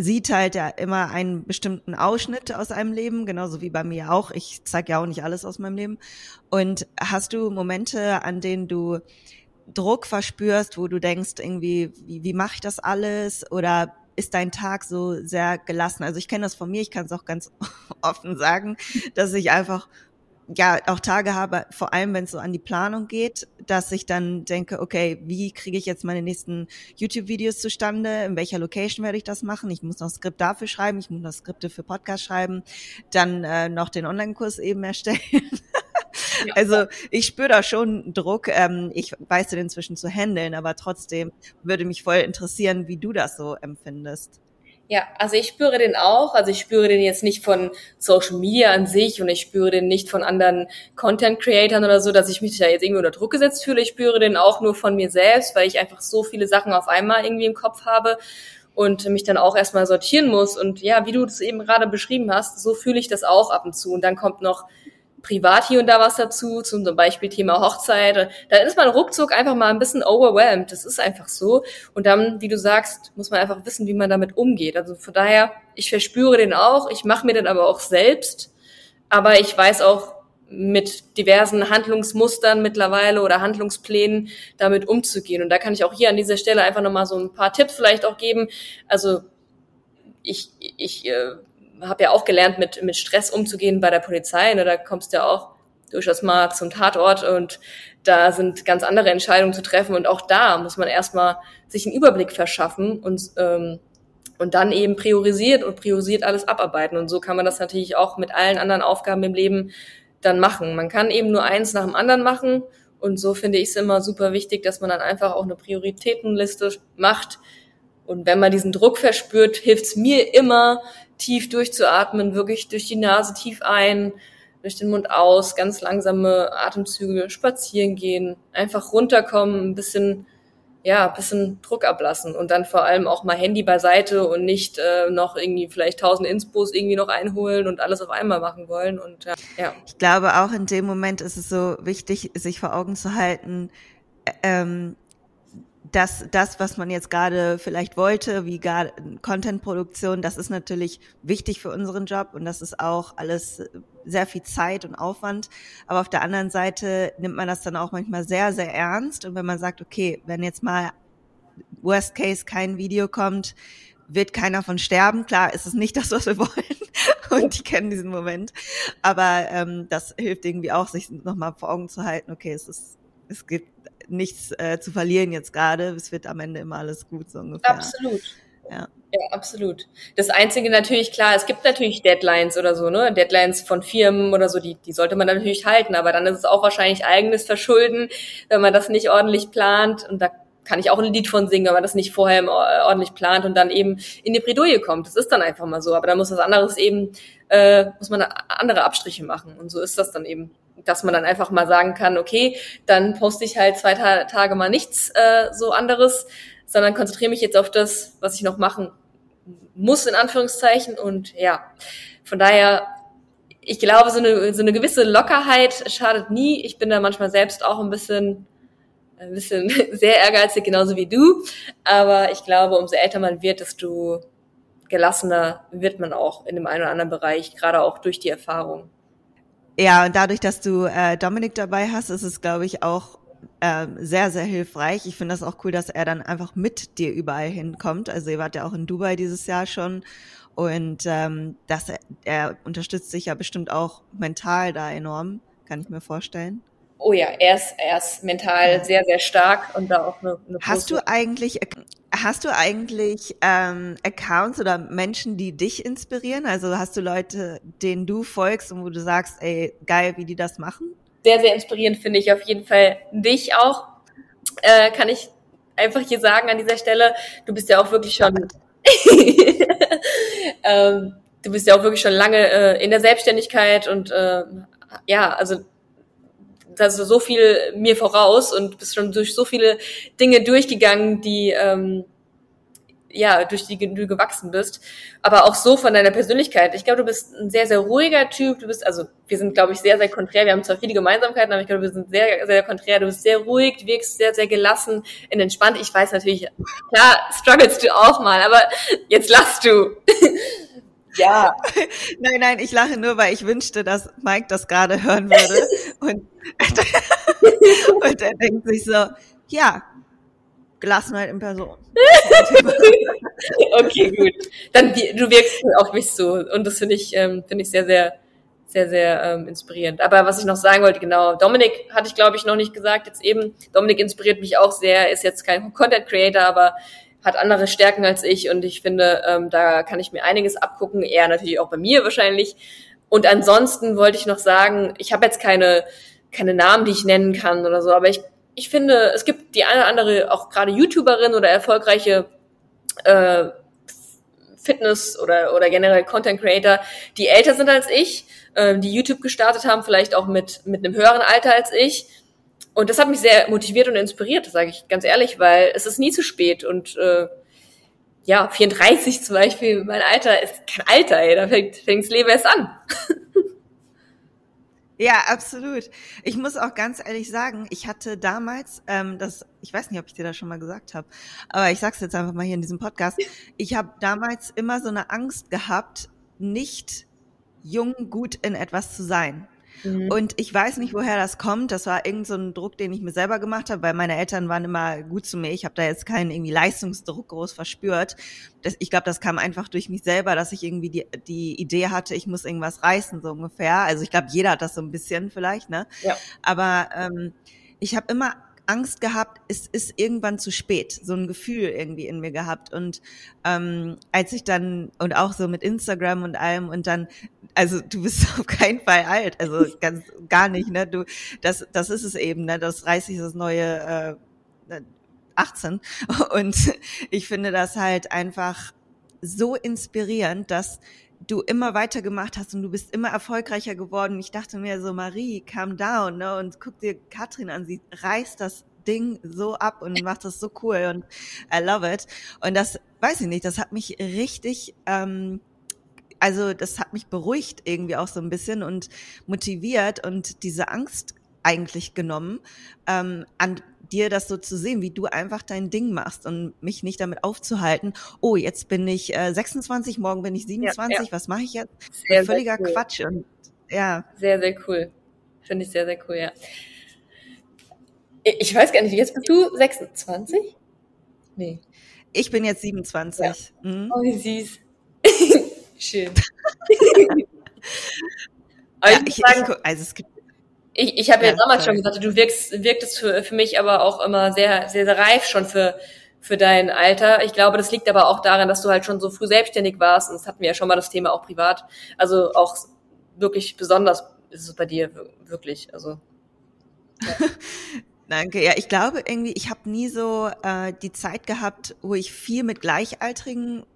sieht halt ja immer einen bestimmten Ausschnitt aus einem Leben, genauso wie bei mir auch. Ich zeige ja auch nicht alles aus meinem Leben. Und hast du Momente, an denen du Druck verspürst, wo du denkst, irgendwie, wie, wie mache ich das alles? Oder ist dein Tag so sehr gelassen? Also ich kenne das von mir, ich kann es auch ganz offen sagen, dass ich einfach ja auch Tage habe, vor allem wenn es so an die Planung geht, dass ich dann denke, okay, wie kriege ich jetzt meine nächsten YouTube-Videos zustande? In welcher Location werde ich das machen? Ich muss noch Skript dafür schreiben, ich muss noch Skripte für Podcast schreiben, dann äh, noch den Online-Kurs eben erstellen. Ja. Also ich spüre da schon Druck. Ähm, ich weiß den inzwischen zu handeln, aber trotzdem würde mich voll interessieren, wie du das so empfindest. Ja, also ich spüre den auch. Also ich spüre den jetzt nicht von Social Media an sich und ich spüre den nicht von anderen Content Creatern oder so, dass ich mich da jetzt irgendwie unter Druck gesetzt fühle. Ich spüre den auch nur von mir selbst, weil ich einfach so viele Sachen auf einmal irgendwie im Kopf habe und mich dann auch erstmal sortieren muss. Und ja, wie du das eben gerade beschrieben hast, so fühle ich das auch ab und zu. Und dann kommt noch privat hier und da was dazu, zum Beispiel Thema Hochzeit. Da ist man ruckzuck einfach mal ein bisschen overwhelmed. Das ist einfach so. Und dann, wie du sagst, muss man einfach wissen, wie man damit umgeht. Also von daher, ich verspüre den auch, ich mache mir den aber auch selbst. Aber ich weiß auch mit diversen Handlungsmustern mittlerweile oder Handlungsplänen damit umzugehen. Und da kann ich auch hier an dieser Stelle einfach nochmal so ein paar Tipps vielleicht auch geben. Also ich, ich äh, habe ja auch gelernt, mit, mit Stress umzugehen bei der Polizei. Ne? Da kommst du ja auch durchaus mal zum Tatort und da sind ganz andere Entscheidungen zu treffen. Und auch da muss man erstmal sich einen Überblick verschaffen und, ähm, und dann eben priorisiert und priorisiert alles abarbeiten. Und so kann man das natürlich auch mit allen anderen Aufgaben im Leben dann machen. Man kann eben nur eins nach dem anderen machen. Und so finde ich es immer super wichtig, dass man dann einfach auch eine Prioritätenliste macht. Und wenn man diesen Druck verspürt, hilft es mir immer, tief durchzuatmen, wirklich durch die Nase tief ein, durch den Mund aus, ganz langsame Atemzüge, spazieren gehen, einfach runterkommen, ein bisschen, ja, ein bisschen Druck ablassen und dann vor allem auch mal Handy beiseite und nicht äh, noch irgendwie vielleicht tausend Inspos irgendwie noch einholen und alles auf einmal machen wollen und ja. ja. Ich glaube auch in dem Moment ist es so wichtig, sich vor Augen zu halten, ähm, dass das, was man jetzt gerade vielleicht wollte, wie Contentproduktion, das ist natürlich wichtig für unseren Job und das ist auch alles sehr viel Zeit und Aufwand. Aber auf der anderen Seite nimmt man das dann auch manchmal sehr, sehr ernst. Und wenn man sagt, okay, wenn jetzt mal Worst Case kein Video kommt, wird keiner von sterben. Klar, ist es nicht das, was wir wollen. Und die kennen diesen Moment. Aber ähm, das hilft irgendwie auch, sich nochmal vor Augen zu halten, okay, es ist, es gibt nichts äh, zu verlieren jetzt gerade. Es wird am Ende immer alles gut, so ungefähr. Absolut. Ja. Ja, absolut. Das Einzige natürlich, klar, es gibt natürlich Deadlines oder so, ne? Deadlines von Firmen oder so, die, die sollte man natürlich halten, aber dann ist es auch wahrscheinlich eigenes Verschulden, wenn man das nicht ordentlich plant. Und da kann ich auch ein Lied von singen, wenn man das nicht vorher ordentlich plant und dann eben in die Bredouille kommt. Das ist dann einfach mal so. Aber da muss das anderes eben, äh, muss man andere Abstriche machen. Und so ist das dann eben dass man dann einfach mal sagen kann, okay, dann poste ich halt zwei Ta Tage mal nichts äh, so anderes, sondern konzentriere mich jetzt auf das, was ich noch machen muss, in Anführungszeichen. Und ja, von daher, ich glaube, so eine, so eine gewisse Lockerheit schadet nie. Ich bin da manchmal selbst auch ein bisschen ein bisschen sehr ehrgeizig, genauso wie du. Aber ich glaube, umso älter man wird, desto gelassener wird man auch in dem einen oder anderen Bereich, gerade auch durch die Erfahrung. Ja, und dadurch, dass du äh, Dominik dabei hast, ist es, glaube ich, auch äh, sehr, sehr hilfreich. Ich finde das auch cool, dass er dann einfach mit dir überall hinkommt. Also ihr wart ja auch in Dubai dieses Jahr schon und ähm, dass er, er unterstützt sich ja bestimmt auch mental da enorm, kann ich mir vorstellen. Oh ja, er ist, er ist mental sehr, sehr stark und da auch eine, eine Hast du eigentlich Hast du eigentlich ähm, Accounts oder Menschen, die dich inspirieren? Also hast du Leute, denen du folgst und wo du sagst, ey, geil, wie die das machen? Sehr, sehr inspirierend finde ich auf jeden Fall dich auch. Äh, kann ich einfach hier sagen an dieser Stelle, du bist ja auch wirklich schon, ähm, du bist ja auch wirklich schon lange äh, in der Selbstständigkeit und äh, ja, also also so viel mir voraus und bist schon durch so viele Dinge durchgegangen, die ähm, ja, durch die du gewachsen bist, aber auch so von deiner Persönlichkeit. Ich glaube, du bist ein sehr, sehr ruhiger Typ. Du bist, also wir sind, glaube ich, sehr, sehr konträr. Wir haben zwar viele Gemeinsamkeiten, aber ich glaube, wir sind sehr, sehr konträr. Du bist sehr ruhig, wirkst sehr, sehr gelassen und entspannt. Ich weiß natürlich, klar, struggles du auch mal, aber jetzt lachst du. Ja. nein, nein, ich lache nur, weil ich wünschte, dass Mike das gerade hören würde. Und, und er denkt sich so, ja, Gelassenheit in Person. okay, gut. Dann du wirkst auch nicht so. Und das finde ich, ähm, finde ich sehr, sehr, sehr, sehr ähm, inspirierend. Aber was ich noch sagen wollte, genau, Dominik hatte ich, glaube ich, noch nicht gesagt. Jetzt eben, Dominik inspiriert mich auch sehr, ist jetzt kein Content Creator, aber hat andere Stärken als ich und ich finde, ähm, da kann ich mir einiges abgucken, eher natürlich auch bei mir wahrscheinlich. Und ansonsten wollte ich noch sagen, ich habe jetzt keine, keine Namen, die ich nennen kann oder so, aber ich, ich finde, es gibt die eine oder andere, auch gerade YouTuberin oder erfolgreiche äh, Fitness oder, oder generell Content Creator, die älter sind als ich, äh, die YouTube gestartet haben, vielleicht auch mit, mit einem höheren Alter als ich und das hat mich sehr motiviert und inspiriert, sage ich ganz ehrlich, weil es ist nie zu spät und äh, ja, 34 zum Beispiel, mein Alter ist kein Alter, ey, da fängt, fängt das Leben erst an. Ja, absolut. Ich muss auch ganz ehrlich sagen, ich hatte damals, ähm, das, ich weiß nicht, ob ich dir das schon mal gesagt habe, aber ich sag's jetzt einfach mal hier in diesem Podcast. Ich habe damals immer so eine Angst gehabt, nicht jung gut in etwas zu sein. Mhm. Und ich weiß nicht, woher das kommt. Das war irgend so ein Druck, den ich mir selber gemacht habe, weil meine Eltern waren immer gut zu mir. Ich habe da jetzt keinen irgendwie Leistungsdruck groß verspürt. Das, ich glaube, das kam einfach durch mich selber, dass ich irgendwie die, die Idee hatte, ich muss irgendwas reißen, so ungefähr. Also ich glaube, jeder hat das so ein bisschen vielleicht, ne? Ja. Aber ähm, ich habe immer Angst gehabt, es ist irgendwann zu spät, so ein Gefühl irgendwie in mir gehabt. Und ähm, als ich dann, und auch so mit Instagram und allem, und dann, also du bist auf keinen Fall alt, also ganz gar nicht, ne? Du, das, das ist es eben, ne? Das 30 ist das neue äh, 18. Und ich finde das halt einfach so inspirierend, dass du immer weitergemacht hast und du bist immer erfolgreicher geworden. Ich dachte mir so, Marie, calm down, ne? Und guck dir Katrin an, sie reißt das Ding so ab und macht das so cool und I love it. Und das, weiß ich nicht, das hat mich richtig, ähm, also das hat mich beruhigt irgendwie auch so ein bisschen und motiviert und diese Angst eigentlich genommen, ähm, an dir das so zu sehen, wie du einfach dein Ding machst und mich nicht damit aufzuhalten, oh, jetzt bin ich äh, 26, morgen bin ich 27, ja, ja. was mache ich jetzt? Sehr, Völliger sehr cool. Quatsch. Und, ja. Sehr, sehr cool. Finde ich sehr, sehr cool, ja. Ich weiß gar nicht, jetzt bist du 26? Nee. Ich bin jetzt 27. Ja. Mhm. Oh, wie süß. Schön. ja, ich, sagen, ich, also es gibt ich, ich habe ja, ja, damals sorry. schon gesagt, du wirkst, wirktest für, für mich aber auch immer sehr, sehr, sehr reif schon für, für dein Alter. Ich glaube, das liegt aber auch daran, dass du halt schon so früh selbstständig warst. Und das hatten wir ja schon mal das Thema auch privat. Also auch wirklich besonders ist es bei dir wirklich. Also. Ja. Danke. Ja, ich glaube irgendwie, ich habe nie so äh, die Zeit gehabt, wo ich viel mit Gleichaltrigen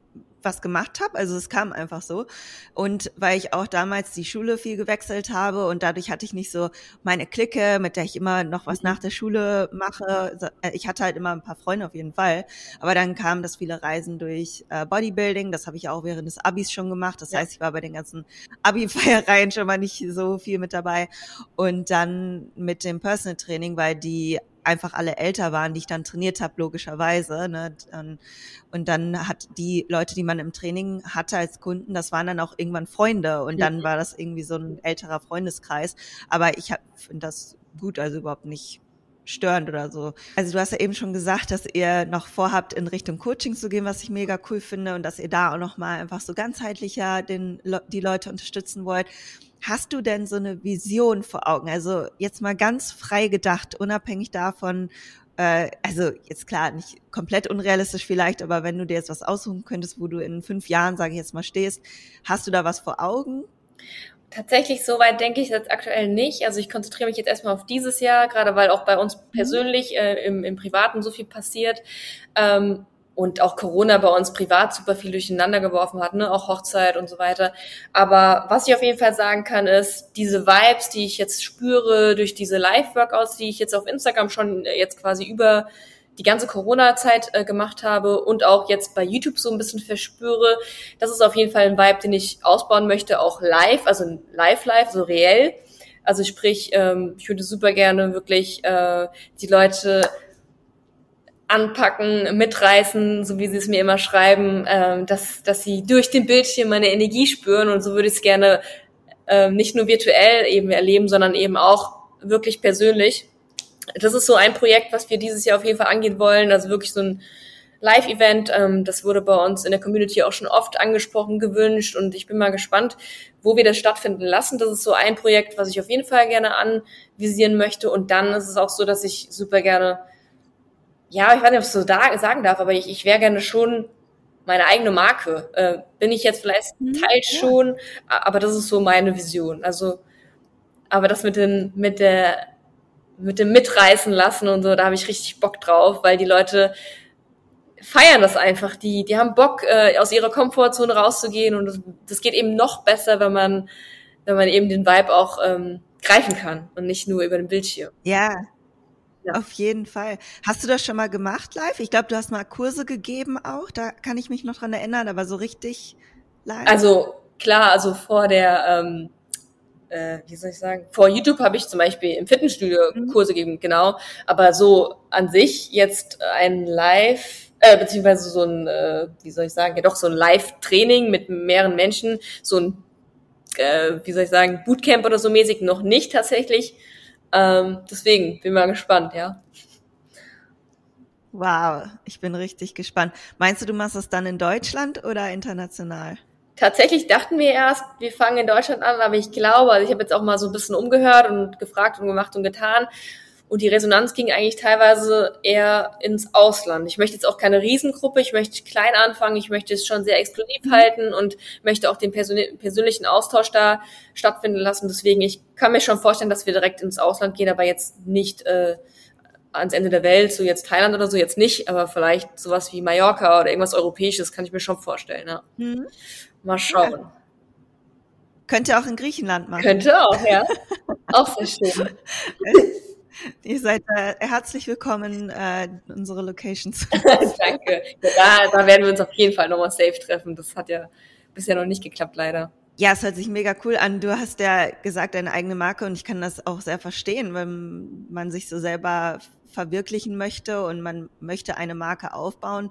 was gemacht habe. Also es kam einfach so. Und weil ich auch damals die Schule viel gewechselt habe und dadurch hatte ich nicht so meine Clique, mit der ich immer noch was mhm. nach der Schule mache. Äh, ich hatte halt immer ein paar Freunde auf jeden Fall. Aber dann kamen das viele Reisen durch äh, Bodybuilding. Das habe ich auch während des Abis schon gemacht. Das ja. heißt, ich war bei den ganzen Abi-Feiereien schon mal nicht so viel mit dabei. Und dann mit dem Personal Training, weil die einfach alle älter waren, die ich dann trainiert habe, logischerweise. Ne? Und dann hat die Leute, die man im Training hatte als Kunden, das waren dann auch irgendwann Freunde und dann war das irgendwie so ein älterer Freundeskreis. Aber ich finde das gut, also überhaupt nicht störend oder so. Also du hast ja eben schon gesagt, dass ihr noch vorhabt, in Richtung Coaching zu gehen, was ich mega cool finde und dass ihr da auch noch mal einfach so ganzheitlicher den, die Leute unterstützen wollt. Hast du denn so eine Vision vor Augen? Also jetzt mal ganz frei gedacht, unabhängig davon, äh, also jetzt klar, nicht komplett unrealistisch vielleicht, aber wenn du dir jetzt was aussuchen könntest, wo du in fünf Jahren, sage ich jetzt mal, stehst, hast du da was vor Augen? Tatsächlich, so weit denke ich jetzt aktuell nicht. Also ich konzentriere mich jetzt erstmal auf dieses Jahr, gerade weil auch bei uns mhm. persönlich äh, im, im Privaten so viel passiert. Ähm, und auch Corona bei uns privat super viel durcheinander geworfen hat, ne? auch Hochzeit und so weiter. Aber was ich auf jeden Fall sagen kann, ist, diese Vibes, die ich jetzt spüre durch diese Live-Workouts, die ich jetzt auf Instagram schon äh, jetzt quasi über die ganze Corona-Zeit äh, gemacht habe und auch jetzt bei YouTube so ein bisschen verspüre, das ist auf jeden Fall ein Vibe, den ich ausbauen möchte, auch live, also live-live, so reell. Also sprich, ähm, ich würde super gerne wirklich äh, die Leute anpacken, mitreißen, so wie sie es mir immer schreiben, äh, dass, dass sie durch den Bildschirm meine Energie spüren und so würde ich es gerne äh, nicht nur virtuell eben erleben, sondern eben auch wirklich persönlich. Das ist so ein Projekt, was wir dieses Jahr auf jeden Fall angehen wollen, also wirklich so ein Live-Event. Ähm, das wurde bei uns in der Community auch schon oft angesprochen, gewünscht und ich bin mal gespannt, wo wir das stattfinden lassen. Das ist so ein Projekt, was ich auf jeden Fall gerne anvisieren möchte und dann ist es auch so, dass ich super gerne ja, ich weiß nicht, ob ich es so da, sagen darf, aber ich, ich wäre gerne schon meine eigene Marke. Äh, bin ich jetzt vielleicht mhm, teils ja. schon, aber das ist so meine Vision. Also, aber das mit den, mit der, mit dem Mitreißen lassen und so, da habe ich richtig Bock drauf, weil die Leute feiern das einfach. Die, die haben Bock, äh, aus ihrer Komfortzone rauszugehen und das, das geht eben noch besser, wenn man, wenn man eben den Vibe auch ähm, greifen kann und nicht nur über den Bildschirm. Ja, ja. Auf jeden Fall. Hast du das schon mal gemacht live? Ich glaube, du hast mal Kurse gegeben auch. Da kann ich mich noch dran erinnern, aber so richtig live. Also klar, also vor der, ähm, äh, wie soll ich sagen, vor YouTube habe ich zum Beispiel im Fitnessstudio mhm. Kurse gegeben, genau. Aber so an sich jetzt ein Live, äh, beziehungsweise so ein, äh, wie soll ich sagen, ja doch so ein Live-Training mit mehreren Menschen, so ein, äh, wie soll ich sagen, Bootcamp oder so mäßig noch nicht tatsächlich. Ähm, deswegen bin mal gespannt, ja. Wow, ich bin richtig gespannt. Meinst du, du machst das dann in Deutschland oder international? Tatsächlich dachten wir erst, wir fangen in Deutschland an, aber ich glaube, also ich habe jetzt auch mal so ein bisschen umgehört und gefragt und gemacht und getan. Und die Resonanz ging eigentlich teilweise eher ins Ausland. Ich möchte jetzt auch keine Riesengruppe, ich möchte klein anfangen, ich möchte es schon sehr exklusiv mhm. halten und möchte auch den persönlichen Austausch da stattfinden lassen. Deswegen, ich kann mir schon vorstellen, dass wir direkt ins Ausland gehen, aber jetzt nicht äh, ans Ende der Welt, so jetzt Thailand oder so jetzt nicht, aber vielleicht sowas wie Mallorca oder irgendwas Europäisches kann ich mir schon vorstellen. Ja. Mhm. Mal schauen. Ja. Könnte auch in Griechenland machen. Könnte auch, ja. auch sehr schön. Ihr seid äh, herzlich willkommen äh, in unsere Locations. Danke. Ja, da, da werden wir uns auf jeden Fall nochmal safe treffen. Das hat ja bisher noch nicht geklappt, leider. Ja, es hört sich mega cool an. Du hast ja gesagt, deine eigene Marke und ich kann das auch sehr verstehen, wenn man sich so selber verwirklichen möchte und man möchte eine Marke aufbauen.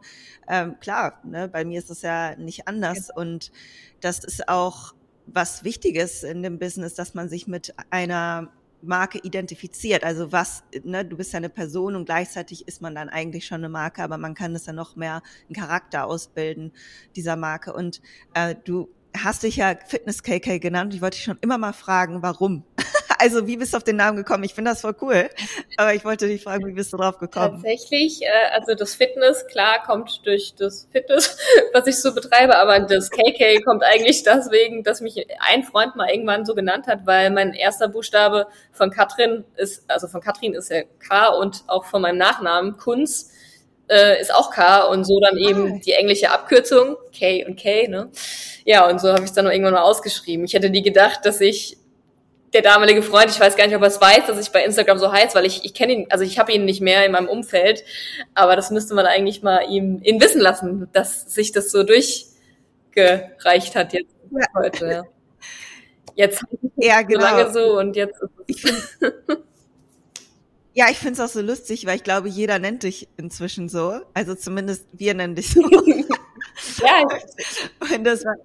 Ähm, klar, ne, bei mir ist es ja nicht anders ja. und das ist auch was Wichtiges in dem Business, dass man sich mit einer Marke identifiziert. Also was, ne, du bist ja eine Person und gleichzeitig ist man dann eigentlich schon eine Marke, aber man kann es ja noch mehr einen Charakter ausbilden dieser Marke. Und äh, du hast dich ja Fitness KK genannt. Ich wollte dich schon immer mal fragen, warum? Also wie bist du auf den Namen gekommen? Ich finde das voll cool. Aber ich wollte dich fragen, wie bist du drauf gekommen? Tatsächlich, äh, also das Fitness, klar, kommt durch das Fitness, was ich so betreibe, aber das KK kommt eigentlich deswegen, dass mich ein Freund mal irgendwann so genannt hat, weil mein erster Buchstabe von Katrin ist, also von Katrin ist ja K und auch von meinem Nachnamen Kunz äh, ist auch K und so dann eben ah. die englische Abkürzung K und K, ne? Ja, und so habe ich es dann irgendwann mal ausgeschrieben. Ich hätte nie gedacht, dass ich der damalige Freund, ich weiß gar nicht, ob er es weiß, dass ich bei Instagram so heiß, weil ich, ich kenne ihn, also ich habe ihn nicht mehr in meinem Umfeld, aber das müsste man eigentlich mal ihm, ihn wissen lassen, dass sich das so durchgereicht hat jetzt ja. heute. Jetzt ja, genau. so lange so und jetzt ist es. Ja, ich finde es auch so lustig, weil ich glaube, jeder nennt dich inzwischen so. Also zumindest wir nennen dich so. ja. Und das war,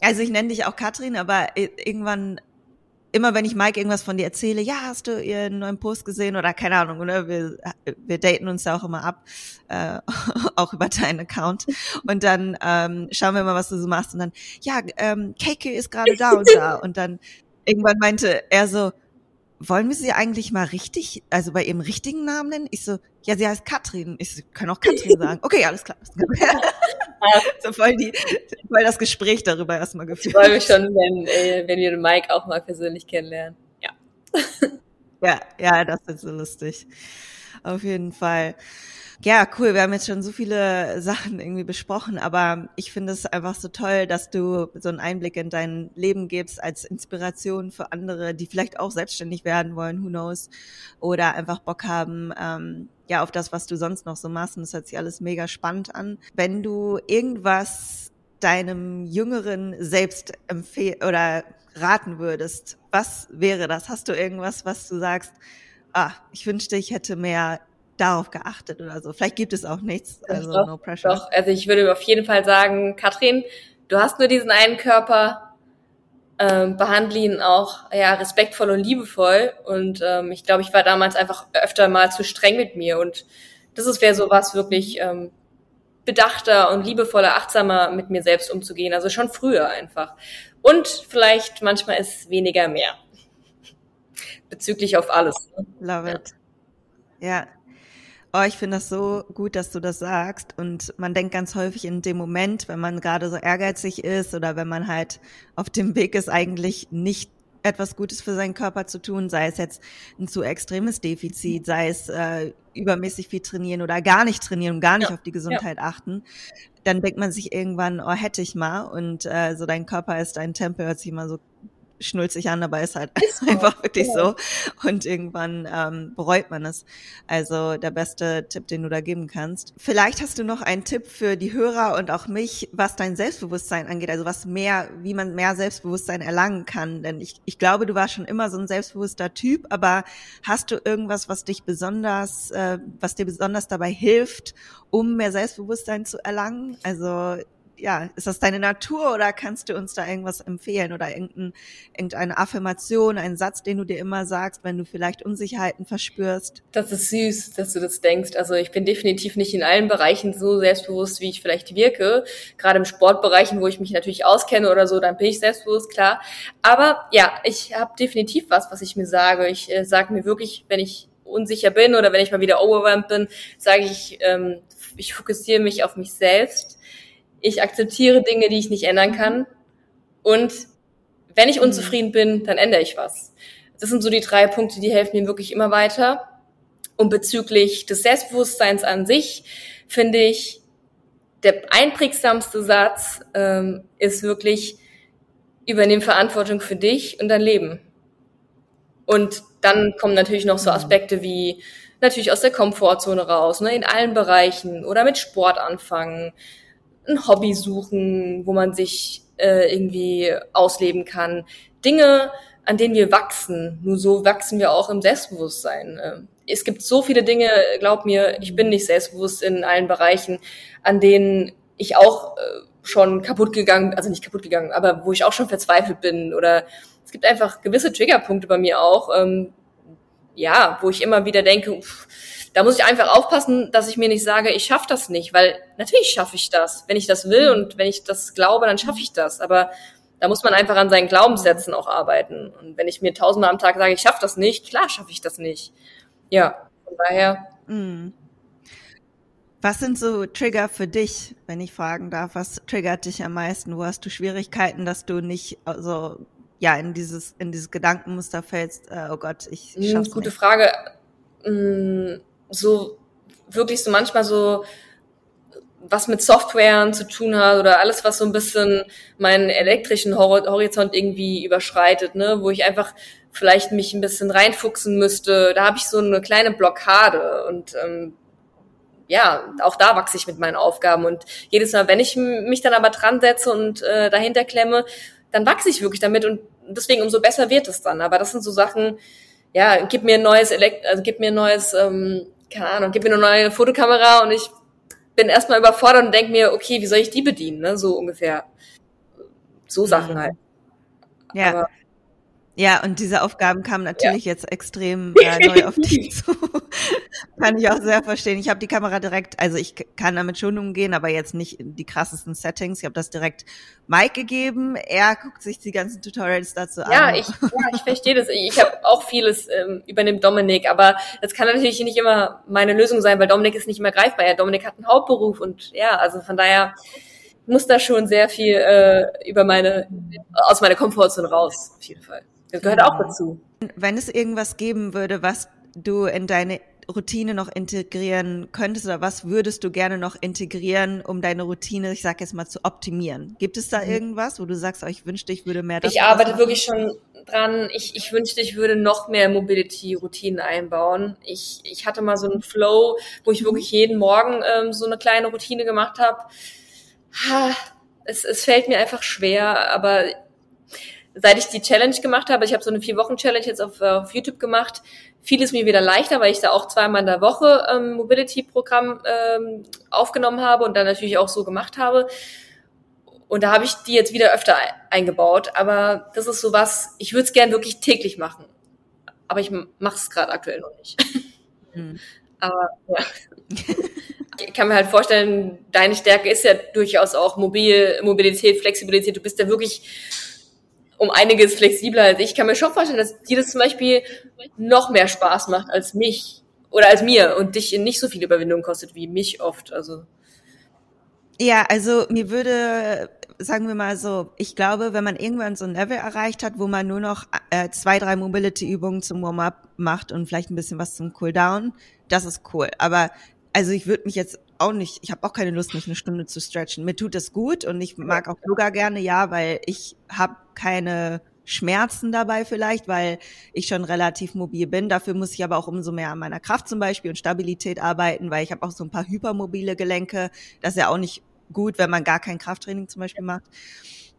also ich nenne dich auch Katrin, aber irgendwann immer wenn ich Mike irgendwas von dir erzähle, ja, hast du ihren neuen Post gesehen oder keine Ahnung, oder? Wir, wir daten uns ja auch immer ab, äh, auch über deinen Account. Und dann ähm, schauen wir mal, was du so machst. Und dann, ja, ähm, KK ist gerade da und da. Und dann irgendwann meinte er so, wollen wir sie eigentlich mal richtig, also bei ihrem richtigen Namen nennen? Ich so, ja, sie heißt Katrin. Ich so, kann auch Katrin sagen. Okay, alles klar. so voll, die, voll das Gespräch darüber erstmal geführt. Ich freue mich schon, wenn, äh, wenn wir den Mike auch mal persönlich kennenlernen. Ja. ja, ja, das ist so lustig. Auf jeden Fall. Ja, cool. Wir haben jetzt schon so viele Sachen irgendwie besprochen, aber ich finde es einfach so toll, dass du so einen Einblick in dein Leben gibst als Inspiration für andere, die vielleicht auch selbstständig werden wollen, who knows, oder einfach Bock haben, ähm, ja, auf das, was du sonst noch so machst. Und das hört sich alles mega spannend an. Wenn du irgendwas deinem jüngeren Selbst empfehlen oder raten würdest, was wäre das? Hast du irgendwas, was du sagst, ah, ich wünschte, ich hätte mehr darauf geachtet oder so. Vielleicht gibt es auch nichts, also doch, no pressure. Doch, also ich würde auf jeden Fall sagen, Katrin, du hast nur diesen einen Körper, ähm, behandle ihn auch ja respektvoll und liebevoll. Und ähm, ich glaube, ich war damals einfach öfter mal zu streng mit mir. Und das ist wäre so was wirklich ähm, bedachter und liebevoller, achtsamer mit mir selbst umzugehen. Also schon früher einfach. Und vielleicht manchmal ist weniger mehr. Bezüglich auf alles. Ne? Love it. Ja. Oh, ich finde das so gut, dass du das sagst. Und man denkt ganz häufig in dem Moment, wenn man gerade so ehrgeizig ist oder wenn man halt auf dem Weg ist, eigentlich nicht etwas Gutes für seinen Körper zu tun, sei es jetzt ein zu extremes Defizit, sei es äh, übermäßig viel trainieren oder gar nicht trainieren und gar nicht ja. auf die Gesundheit ja. achten, dann denkt man sich irgendwann, oh, hätte ich mal. Und äh, so dein Körper ist dein Tempel, hört sich immer so schnulzig an, aber ist halt ist einfach wirklich ja. so. Und irgendwann ähm, bereut man es. Also der beste Tipp, den du da geben kannst. Vielleicht hast du noch einen Tipp für die Hörer und auch mich, was dein Selbstbewusstsein angeht, also was mehr, wie man mehr Selbstbewusstsein erlangen kann. Denn ich, ich glaube, du warst schon immer so ein selbstbewusster Typ, aber hast du irgendwas, was dich besonders, äh, was dir besonders dabei hilft, um mehr Selbstbewusstsein zu erlangen? Also ja, ist das deine Natur oder kannst du uns da irgendwas empfehlen oder irgendein, irgendeine Affirmation, einen Satz, den du dir immer sagst, wenn du vielleicht Unsicherheiten verspürst? Das ist süß, dass du das denkst. Also ich bin definitiv nicht in allen Bereichen so selbstbewusst, wie ich vielleicht wirke. Gerade im Sportbereichen, wo ich mich natürlich auskenne oder so, dann bin ich selbstbewusst, klar. Aber ja, ich habe definitiv was, was ich mir sage. Ich äh, sage mir wirklich, wenn ich unsicher bin oder wenn ich mal wieder overwhelmed bin, sage ich, ähm, ich fokussiere mich auf mich selbst ich akzeptiere Dinge, die ich nicht ändern kann. Und wenn ich unzufrieden bin, dann ändere ich was. Das sind so die drei Punkte, die helfen mir wirklich immer weiter. Und bezüglich des Selbstbewusstseins an sich finde ich, der einprägsamste Satz ähm, ist wirklich, übernehm Verantwortung für dich und dein Leben. Und dann kommen natürlich noch so mhm. Aspekte wie natürlich aus der Komfortzone raus, ne, in allen Bereichen oder mit Sport anfangen, ein Hobby suchen, wo man sich äh, irgendwie ausleben kann. Dinge, an denen wir wachsen. Nur so wachsen wir auch im Selbstbewusstsein. Äh, es gibt so viele Dinge, glaub mir, ich bin nicht selbstbewusst in allen Bereichen, an denen ich auch äh, schon kaputt gegangen, also nicht kaputt gegangen, aber wo ich auch schon verzweifelt bin oder es gibt einfach gewisse Triggerpunkte bei mir auch, ähm, ja, wo ich immer wieder denke, uff, da muss ich einfach aufpassen, dass ich mir nicht sage, ich schaffe das nicht, weil natürlich schaffe ich das. Wenn ich das will und wenn ich das glaube, dann schaffe ich das. Aber da muss man einfach an seinen Glaubenssätzen auch arbeiten. Und wenn ich mir tausendmal am Tag sage, ich schaffe das nicht, klar schaffe ich das nicht. Ja, von daher. Mhm. Was sind so Trigger für dich, wenn ich fragen darf? Was triggert dich am meisten? Wo hast du Schwierigkeiten, dass du nicht also ja in dieses in dieses Gedankenmuster fällst? Äh, oh Gott, ich hm, schaff's Gute nicht. Frage. So wirklich so manchmal so was mit Softwaren zu tun hat oder alles, was so ein bisschen meinen elektrischen Horizont irgendwie überschreitet, ne, wo ich einfach vielleicht mich ein bisschen reinfuchsen müsste. Da habe ich so eine kleine Blockade und ähm, ja, auch da wachse ich mit meinen Aufgaben und jedes Mal, wenn ich mich dann aber dran setze und äh, dahinter klemme, dann wachse ich wirklich damit und deswegen umso besser wird es dann. Aber das sind so Sachen, ja, gib mir ein neues Elekt also gib mir ein neues ähm, keine Ahnung, gib mir eine neue Fotokamera und ich bin erstmal überfordert und denke mir, okay, wie soll ich die bedienen, ne? So ungefähr. So Sachen mhm. halt. Ja. Aber ja, und diese Aufgaben kamen natürlich ja. jetzt extrem äh, neu auf dich zu. kann ich auch sehr verstehen. Ich habe die Kamera direkt, also ich kann damit schon umgehen, aber jetzt nicht in die krassesten Settings. Ich habe das direkt Mike gegeben. Er guckt sich die ganzen Tutorials dazu an. Ja, ich, ja, ich verstehe das. Ich habe auch vieles ähm, übernimmt Dominik, aber das kann natürlich nicht immer meine Lösung sein, weil Dominik ist nicht immer greifbar. Ja, Dominik hat einen Hauptberuf und ja, also von daher muss da schon sehr viel äh, über meine aus meiner Komfortzone raus, auf jeden Fall. Das gehört auch dazu. Wenn es irgendwas geben würde, was du in deine Routine noch integrieren könntest oder was würdest du gerne noch integrieren, um deine Routine, ich sag jetzt mal, zu optimieren? Gibt es da mhm. irgendwas, wo du sagst, oh, ich wünschte, ich würde mehr das Ich arbeite machen? wirklich schon dran. Ich, ich wünschte, ich würde noch mehr Mobility-Routinen einbauen. Ich, ich hatte mal so einen Flow, wo ich wirklich jeden Morgen ähm, so eine kleine Routine gemacht habe. Es, es fällt mir einfach schwer, aber seit ich die Challenge gemacht habe, ich habe so eine vier Wochen Challenge jetzt auf, auf YouTube gemacht, fiel es mir wieder leichter, weil ich da auch zweimal in der Woche ähm, Mobility-Programm ähm, aufgenommen habe und dann natürlich auch so gemacht habe. Und da habe ich die jetzt wieder öfter eingebaut. Aber das ist so was, ich würde es gern wirklich täglich machen. Aber ich mache es gerade aktuell noch nicht. Mhm. Aber ja. ich kann mir halt vorstellen, deine Stärke ist ja durchaus auch Mobil, Mobilität, Flexibilität. Du bist ja wirklich um einiges flexibler als ich. Ich kann mir schon vorstellen, dass dir das zum Beispiel noch mehr Spaß macht als mich oder als mir und dich nicht so viel Überwindung kostet wie mich oft. Also ja, also mir würde, sagen wir mal so, ich glaube, wenn man irgendwann so ein Level erreicht hat, wo man nur noch äh, zwei, drei Mobility-Übungen zum Warm-up macht und vielleicht ein bisschen was zum Cooldown, das ist cool. Aber also ich würde mich jetzt auch nicht, ich habe auch keine Lust, mich eine Stunde zu stretchen. Mir tut es gut und ich mag auch Yoga gerne, ja, weil ich habe keine Schmerzen dabei vielleicht, weil ich schon relativ mobil bin. Dafür muss ich aber auch umso mehr an meiner Kraft zum Beispiel und Stabilität arbeiten, weil ich habe auch so ein paar hypermobile Gelenke. Das ist ja auch nicht gut, wenn man gar kein Krafttraining zum Beispiel macht.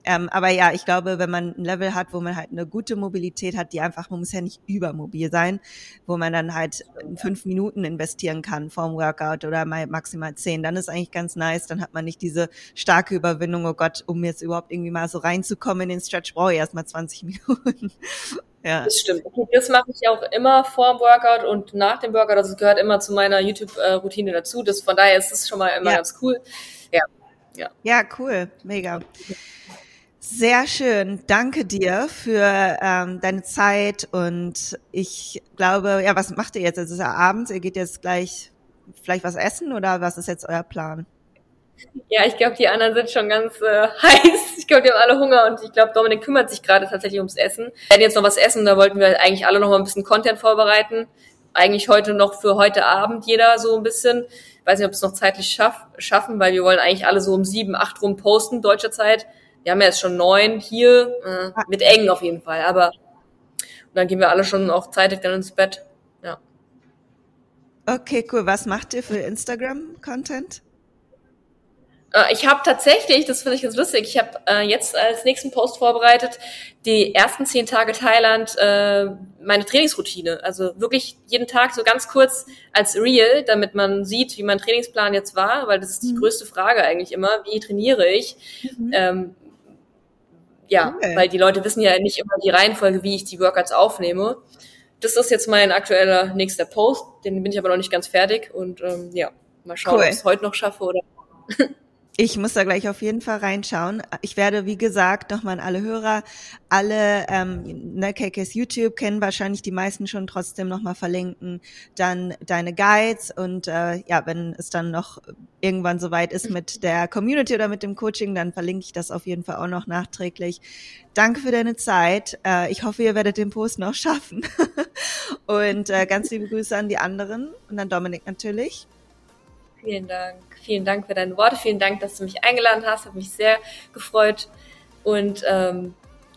Ähm, aber ja, ich glaube, wenn man ein Level hat, wo man halt eine gute Mobilität hat, die einfach, man muss ja nicht übermobil sein, wo man dann halt fünf Minuten investieren kann vorm Workout oder mal maximal zehn, dann ist eigentlich ganz nice. Dann hat man nicht diese starke Überwindung, oh Gott, um jetzt überhaupt irgendwie mal so reinzukommen in den Stretch, brauche ich erstmal 20 Minuten. ja. Das stimmt. Das mache ich auch immer vor dem Workout und nach dem Workout. Also gehört immer zu meiner YouTube-Routine dazu. Das, von daher ist es schon mal immer ja. ganz cool. Ja. Ja. ja, cool. Mega. Sehr schön. Danke dir für ähm, deine Zeit und ich glaube, ja, was macht ihr jetzt? Es ist ja abends, ihr geht jetzt gleich vielleicht was essen oder was ist jetzt euer Plan? Ja, ich glaube, die anderen sind schon ganz äh, heiß. Ich glaube, die haben alle Hunger und ich glaube, Dominik kümmert sich gerade tatsächlich ums Essen. Wir werden jetzt noch was essen, da wollten wir eigentlich alle noch mal ein bisschen Content vorbereiten. Eigentlich heute noch für heute Abend jeder so ein bisschen. Ich weiß nicht, ob es noch zeitlich schaff, schaffen, weil wir wollen eigentlich alle so um sieben, acht rum posten, deutsche Zeit wir haben ja jetzt schon neun hier, äh, mit eng auf jeden Fall, aber dann gehen wir alle schon auch zeitig dann ins Bett. Ja. Okay, cool. Was macht ihr für Instagram-Content? Äh, ich habe tatsächlich, das finde ich ganz lustig, ich habe äh, jetzt als nächsten Post vorbereitet, die ersten zehn Tage Thailand äh, meine Trainingsroutine. Also wirklich jeden Tag so ganz kurz als Real, damit man sieht, wie mein Trainingsplan jetzt war, weil das ist die mhm. größte Frage eigentlich immer, wie trainiere ich? Mhm. Ähm, ja, okay. weil die Leute wissen ja nicht immer die Reihenfolge, wie ich die Workouts aufnehme. Das ist jetzt mein aktueller nächster Post, den bin ich aber noch nicht ganz fertig und ähm, ja, mal schauen, cool. ob ich es heute noch schaffe oder Ich muss da gleich auf jeden Fall reinschauen. Ich werde, wie gesagt, nochmal an alle Hörer, alle ähm, ne, KKs YouTube kennen wahrscheinlich die meisten schon trotzdem nochmal verlinken. Dann deine Guides und äh, ja, wenn es dann noch irgendwann soweit ist mit der Community oder mit dem Coaching, dann verlinke ich das auf jeden Fall auch noch nachträglich. Danke für deine Zeit. Äh, ich hoffe, ihr werdet den Post noch schaffen. und äh, ganz liebe Grüße an die anderen und an Dominik natürlich. Vielen Dank. Vielen Dank für deine Worte. Vielen Dank, dass du mich eingeladen hast. Hat mich sehr gefreut. Und ähm,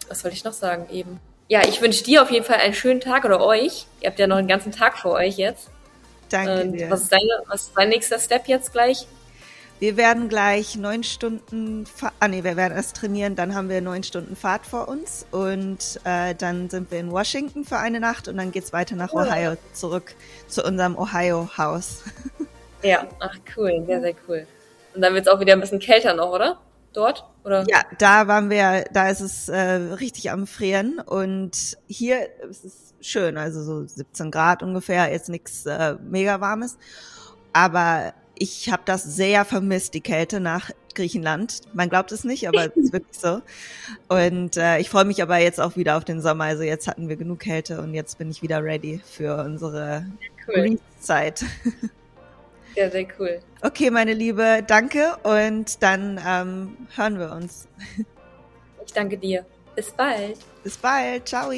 was wollte ich noch sagen eben? Ja, ich wünsche dir auf jeden Fall einen schönen Tag oder euch. Ihr habt ja noch einen ganzen Tag vor euch jetzt. Danke Und dir. Was ist, deine, was ist dein nächster Step jetzt gleich? Wir werden gleich neun Stunden, ah nee, wir werden erst trainieren, dann haben wir neun Stunden Fahrt vor uns und äh, dann sind wir in Washington für eine Nacht und dann geht's weiter nach Ohio zurück zu unserem Ohio-Haus. Ja, ach cool, sehr, sehr cool. Und dann wird es auch wieder ein bisschen kälter noch, oder? Dort? Oder? Ja, da waren wir, da ist es äh, richtig am Frieren und hier ist es schön, also so 17 Grad ungefähr, jetzt nichts äh, mega warmes. Aber ich habe das sehr vermisst, die Kälte nach Griechenland. Man glaubt es nicht, aber es ist wirklich so. Und äh, ich freue mich aber jetzt auch wieder auf den Sommer. Also jetzt hatten wir genug Kälte und jetzt bin ich wieder ready für unsere cool. Zeit. Sehr, sehr cool. Okay, meine Liebe, danke und dann ähm, hören wir uns. Ich danke dir. Bis bald. Bis bald. Ciao.